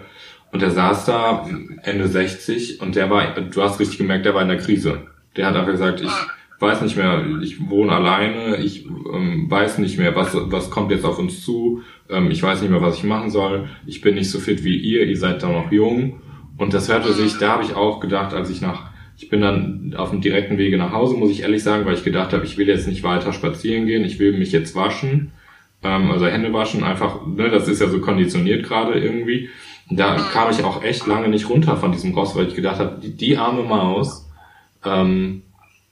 Und der saß da Ende 60 und der war, du hast richtig gemerkt, der war in der Krise. Der hat einfach gesagt, ich weiß nicht mehr, ich wohne alleine, ich ähm, weiß nicht mehr, was, was kommt jetzt auf uns zu, ähm, ich weiß nicht mehr, was ich machen soll, ich bin nicht so fit wie ihr, ihr seid da noch jung. Und das hörte sich, da habe ich auch gedacht, als ich nach, ich bin dann auf dem direkten Wege nach Hause, muss ich ehrlich sagen, weil ich gedacht habe, ich will jetzt nicht weiter spazieren gehen, ich will mich jetzt waschen, ähm, also Hände waschen, einfach, ne, das ist ja so konditioniert gerade irgendwie. Da kam ich auch echt lange nicht runter von diesem Ross, weil ich gedacht habe, die, die arme Maus ähm,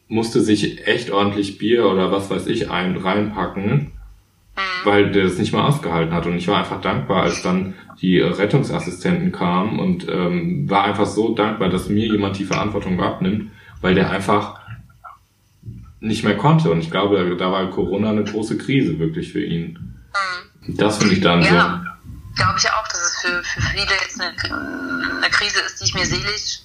musste sich echt ordentlich Bier oder was weiß ich ein, reinpacken, weil der das nicht mal ausgehalten hat. Und ich war einfach dankbar, als dann die Rettungsassistenten kamen und ähm, war einfach so dankbar, dass mir jemand die Verantwortung abnimmt weil der einfach nicht mehr konnte. Und ich glaube, da war Corona eine große Krise wirklich für ihn. Das finde ich dann ja, so. Glaube ich auch, dass es für, für viele jetzt eine, eine Krise ist, die ich mir seelisch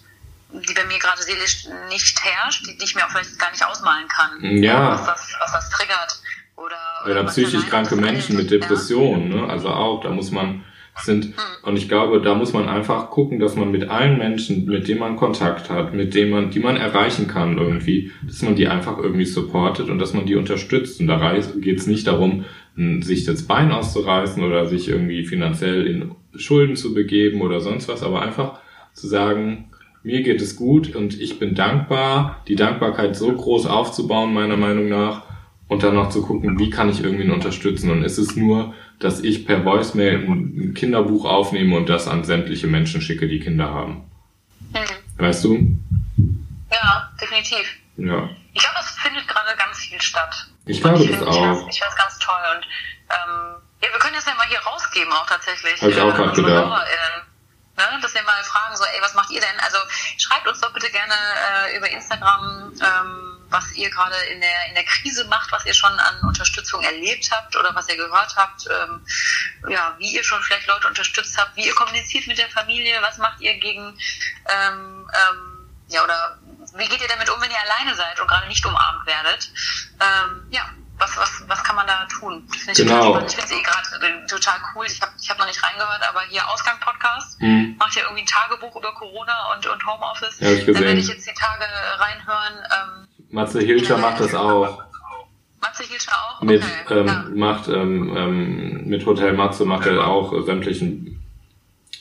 die bei mir gerade seelisch nicht herrscht, die, ich mir auch vielleicht gar nicht ausmalen kann. Ja. Was das, was das triggert. Oder, oder, oder psychisch kranke Menschen mit Depressionen, ja. ne? Also auch, da muss man sind, hm. und ich glaube, da muss man einfach gucken, dass man mit allen Menschen, mit denen man Kontakt hat, mit denen man, die man erreichen kann irgendwie, dass man die einfach irgendwie supportet und dass man die unterstützt. Und da geht es nicht darum, sich das Bein auszureißen oder sich irgendwie finanziell in Schulden zu begeben oder sonst was, aber einfach zu sagen, mir geht es gut und ich bin dankbar, die Dankbarkeit so groß aufzubauen, meiner Meinung nach, und dann noch zu gucken, wie kann ich irgendwie unterstützen. Und ist es nur, dass ich per Voicemail ein Kinderbuch aufnehme und das an sämtliche Menschen schicke, die Kinder haben. Mhm. Weißt du? Ja, definitiv. Ja. Ich glaube, es findet gerade ganz viel statt. Ich glaube das auch. Ich finde es ganz toll. Und ähm, ja, wir können das ja mal hier rausgeben auch tatsächlich. Habe ich auch gerade gedacht. Ne? Dass wir mal fragen, so, ey, was macht ihr denn? Also schreibt uns doch bitte gerne äh, über Instagram, ähm, was ihr gerade in der, in der Krise macht, was ihr schon an Unterstützung erlebt habt oder was ihr gehört habt, ähm, ja, wie ihr schon vielleicht Leute unterstützt habt, wie ihr kommuniziert mit der Familie, was macht ihr gegen, ähm, ähm, ja, oder wie geht ihr damit um, wenn ihr alleine seid und gerade nicht umarmt werdet? Ähm, ja, was, was, was kann man da tun? Finde ich genau. Ich finde es eh gerade total cool. Ich habe ich hab noch nicht reingehört, aber hier Ausgang-Podcast mhm. macht ja irgendwie ein Tagebuch über Corona und, und Homeoffice. Ja, ich gesehen. Dann werde ich jetzt die Tage reinhören. Ähm, Matze Hilscher macht das auch. Matze Hilscher auch? Okay. Mit, ähm, ja. macht, ähm, ähm, mit Hotel Matze macht er auch sämtlichen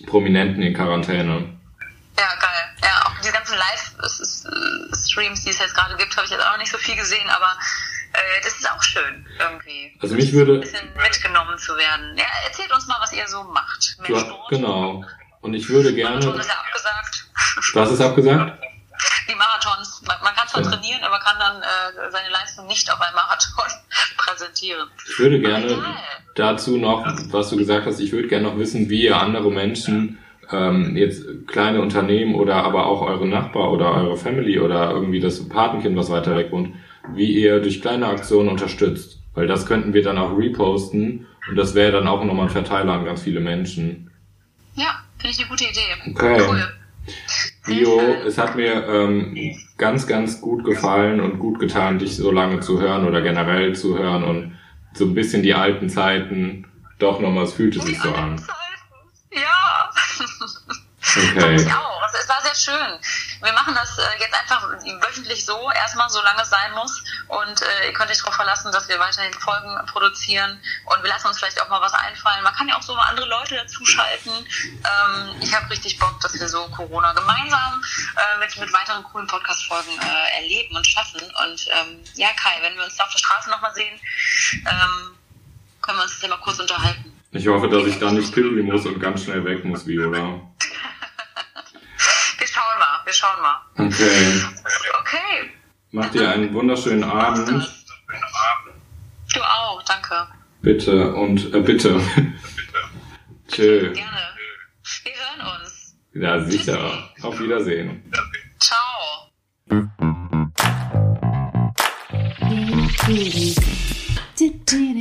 Prominenten in Quarantäne. Ja, geil. Ja, auch die ganzen Live-Streams, die es jetzt gerade gibt, habe ich jetzt auch noch nicht so viel gesehen, aber äh, das ist auch schön irgendwie. Also mich würde... Ein bisschen mitgenommen zu werden. Ja, erzählt uns mal, was ihr so macht. Mehr ja, Sport. Genau. Und ich würde gerne... Marathon ist ja abgesagt. Was ist abgesagt? Die Marathons. Man, man kann zwar ja. trainieren, aber kann dann äh, seine Leistung nicht auf einem Marathon präsentieren. Ich würde gerne dazu noch, was du gesagt hast, ich würde gerne noch wissen, wie ihr andere Menschen ähm, jetzt kleine Unternehmen oder aber auch eure Nachbar oder eure Family oder irgendwie das Patenkind, was weiter weg wohnt, wie ihr durch kleine Aktionen unterstützt. Weil das könnten wir dann auch reposten und das wäre dann auch nochmal ein Verteiler an ganz viele Menschen. Ja, finde ich eine gute Idee. Okay. Cool. Bio, es hat mir ähm, ganz, ganz gut gefallen und gut getan, dich so lange zu hören oder generell zu hören und so ein bisschen die alten Zeiten. Doch nochmal, es fühlte sich so an. Ja. Okay. Auch. Es war sehr schön. Wir machen das äh, jetzt einfach wöchentlich so, erstmal, solange es sein muss. Und äh, ihr könnt euch darauf verlassen, dass wir weiterhin Folgen produzieren. Und wir lassen uns vielleicht auch mal was einfallen. Man kann ja auch so mal andere Leute dazuschalten. Ähm, ich habe richtig Bock, dass wir so Corona gemeinsam äh, mit, mit weiteren coolen Podcast-Folgen äh, erleben und schaffen. Und ähm, ja, Kai, wenn wir uns da auf der Straße nochmal sehen, ähm, können wir uns jetzt mal kurz unterhalten. Ich hoffe, dass ich da nicht pipi muss und ganz schnell weg muss, Viola. Wir schauen mal, wir schauen mal. Okay. Okay. Mach dir einen wunderschönen Abend. Du auch, danke. Bitte und äh, bitte. Tschö. Gerne. Wir hören uns. Ja, sicher. Tschüssi. Auf Wiedersehen. Ciao.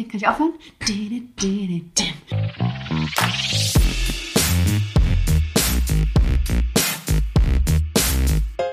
Kann ich aufhören?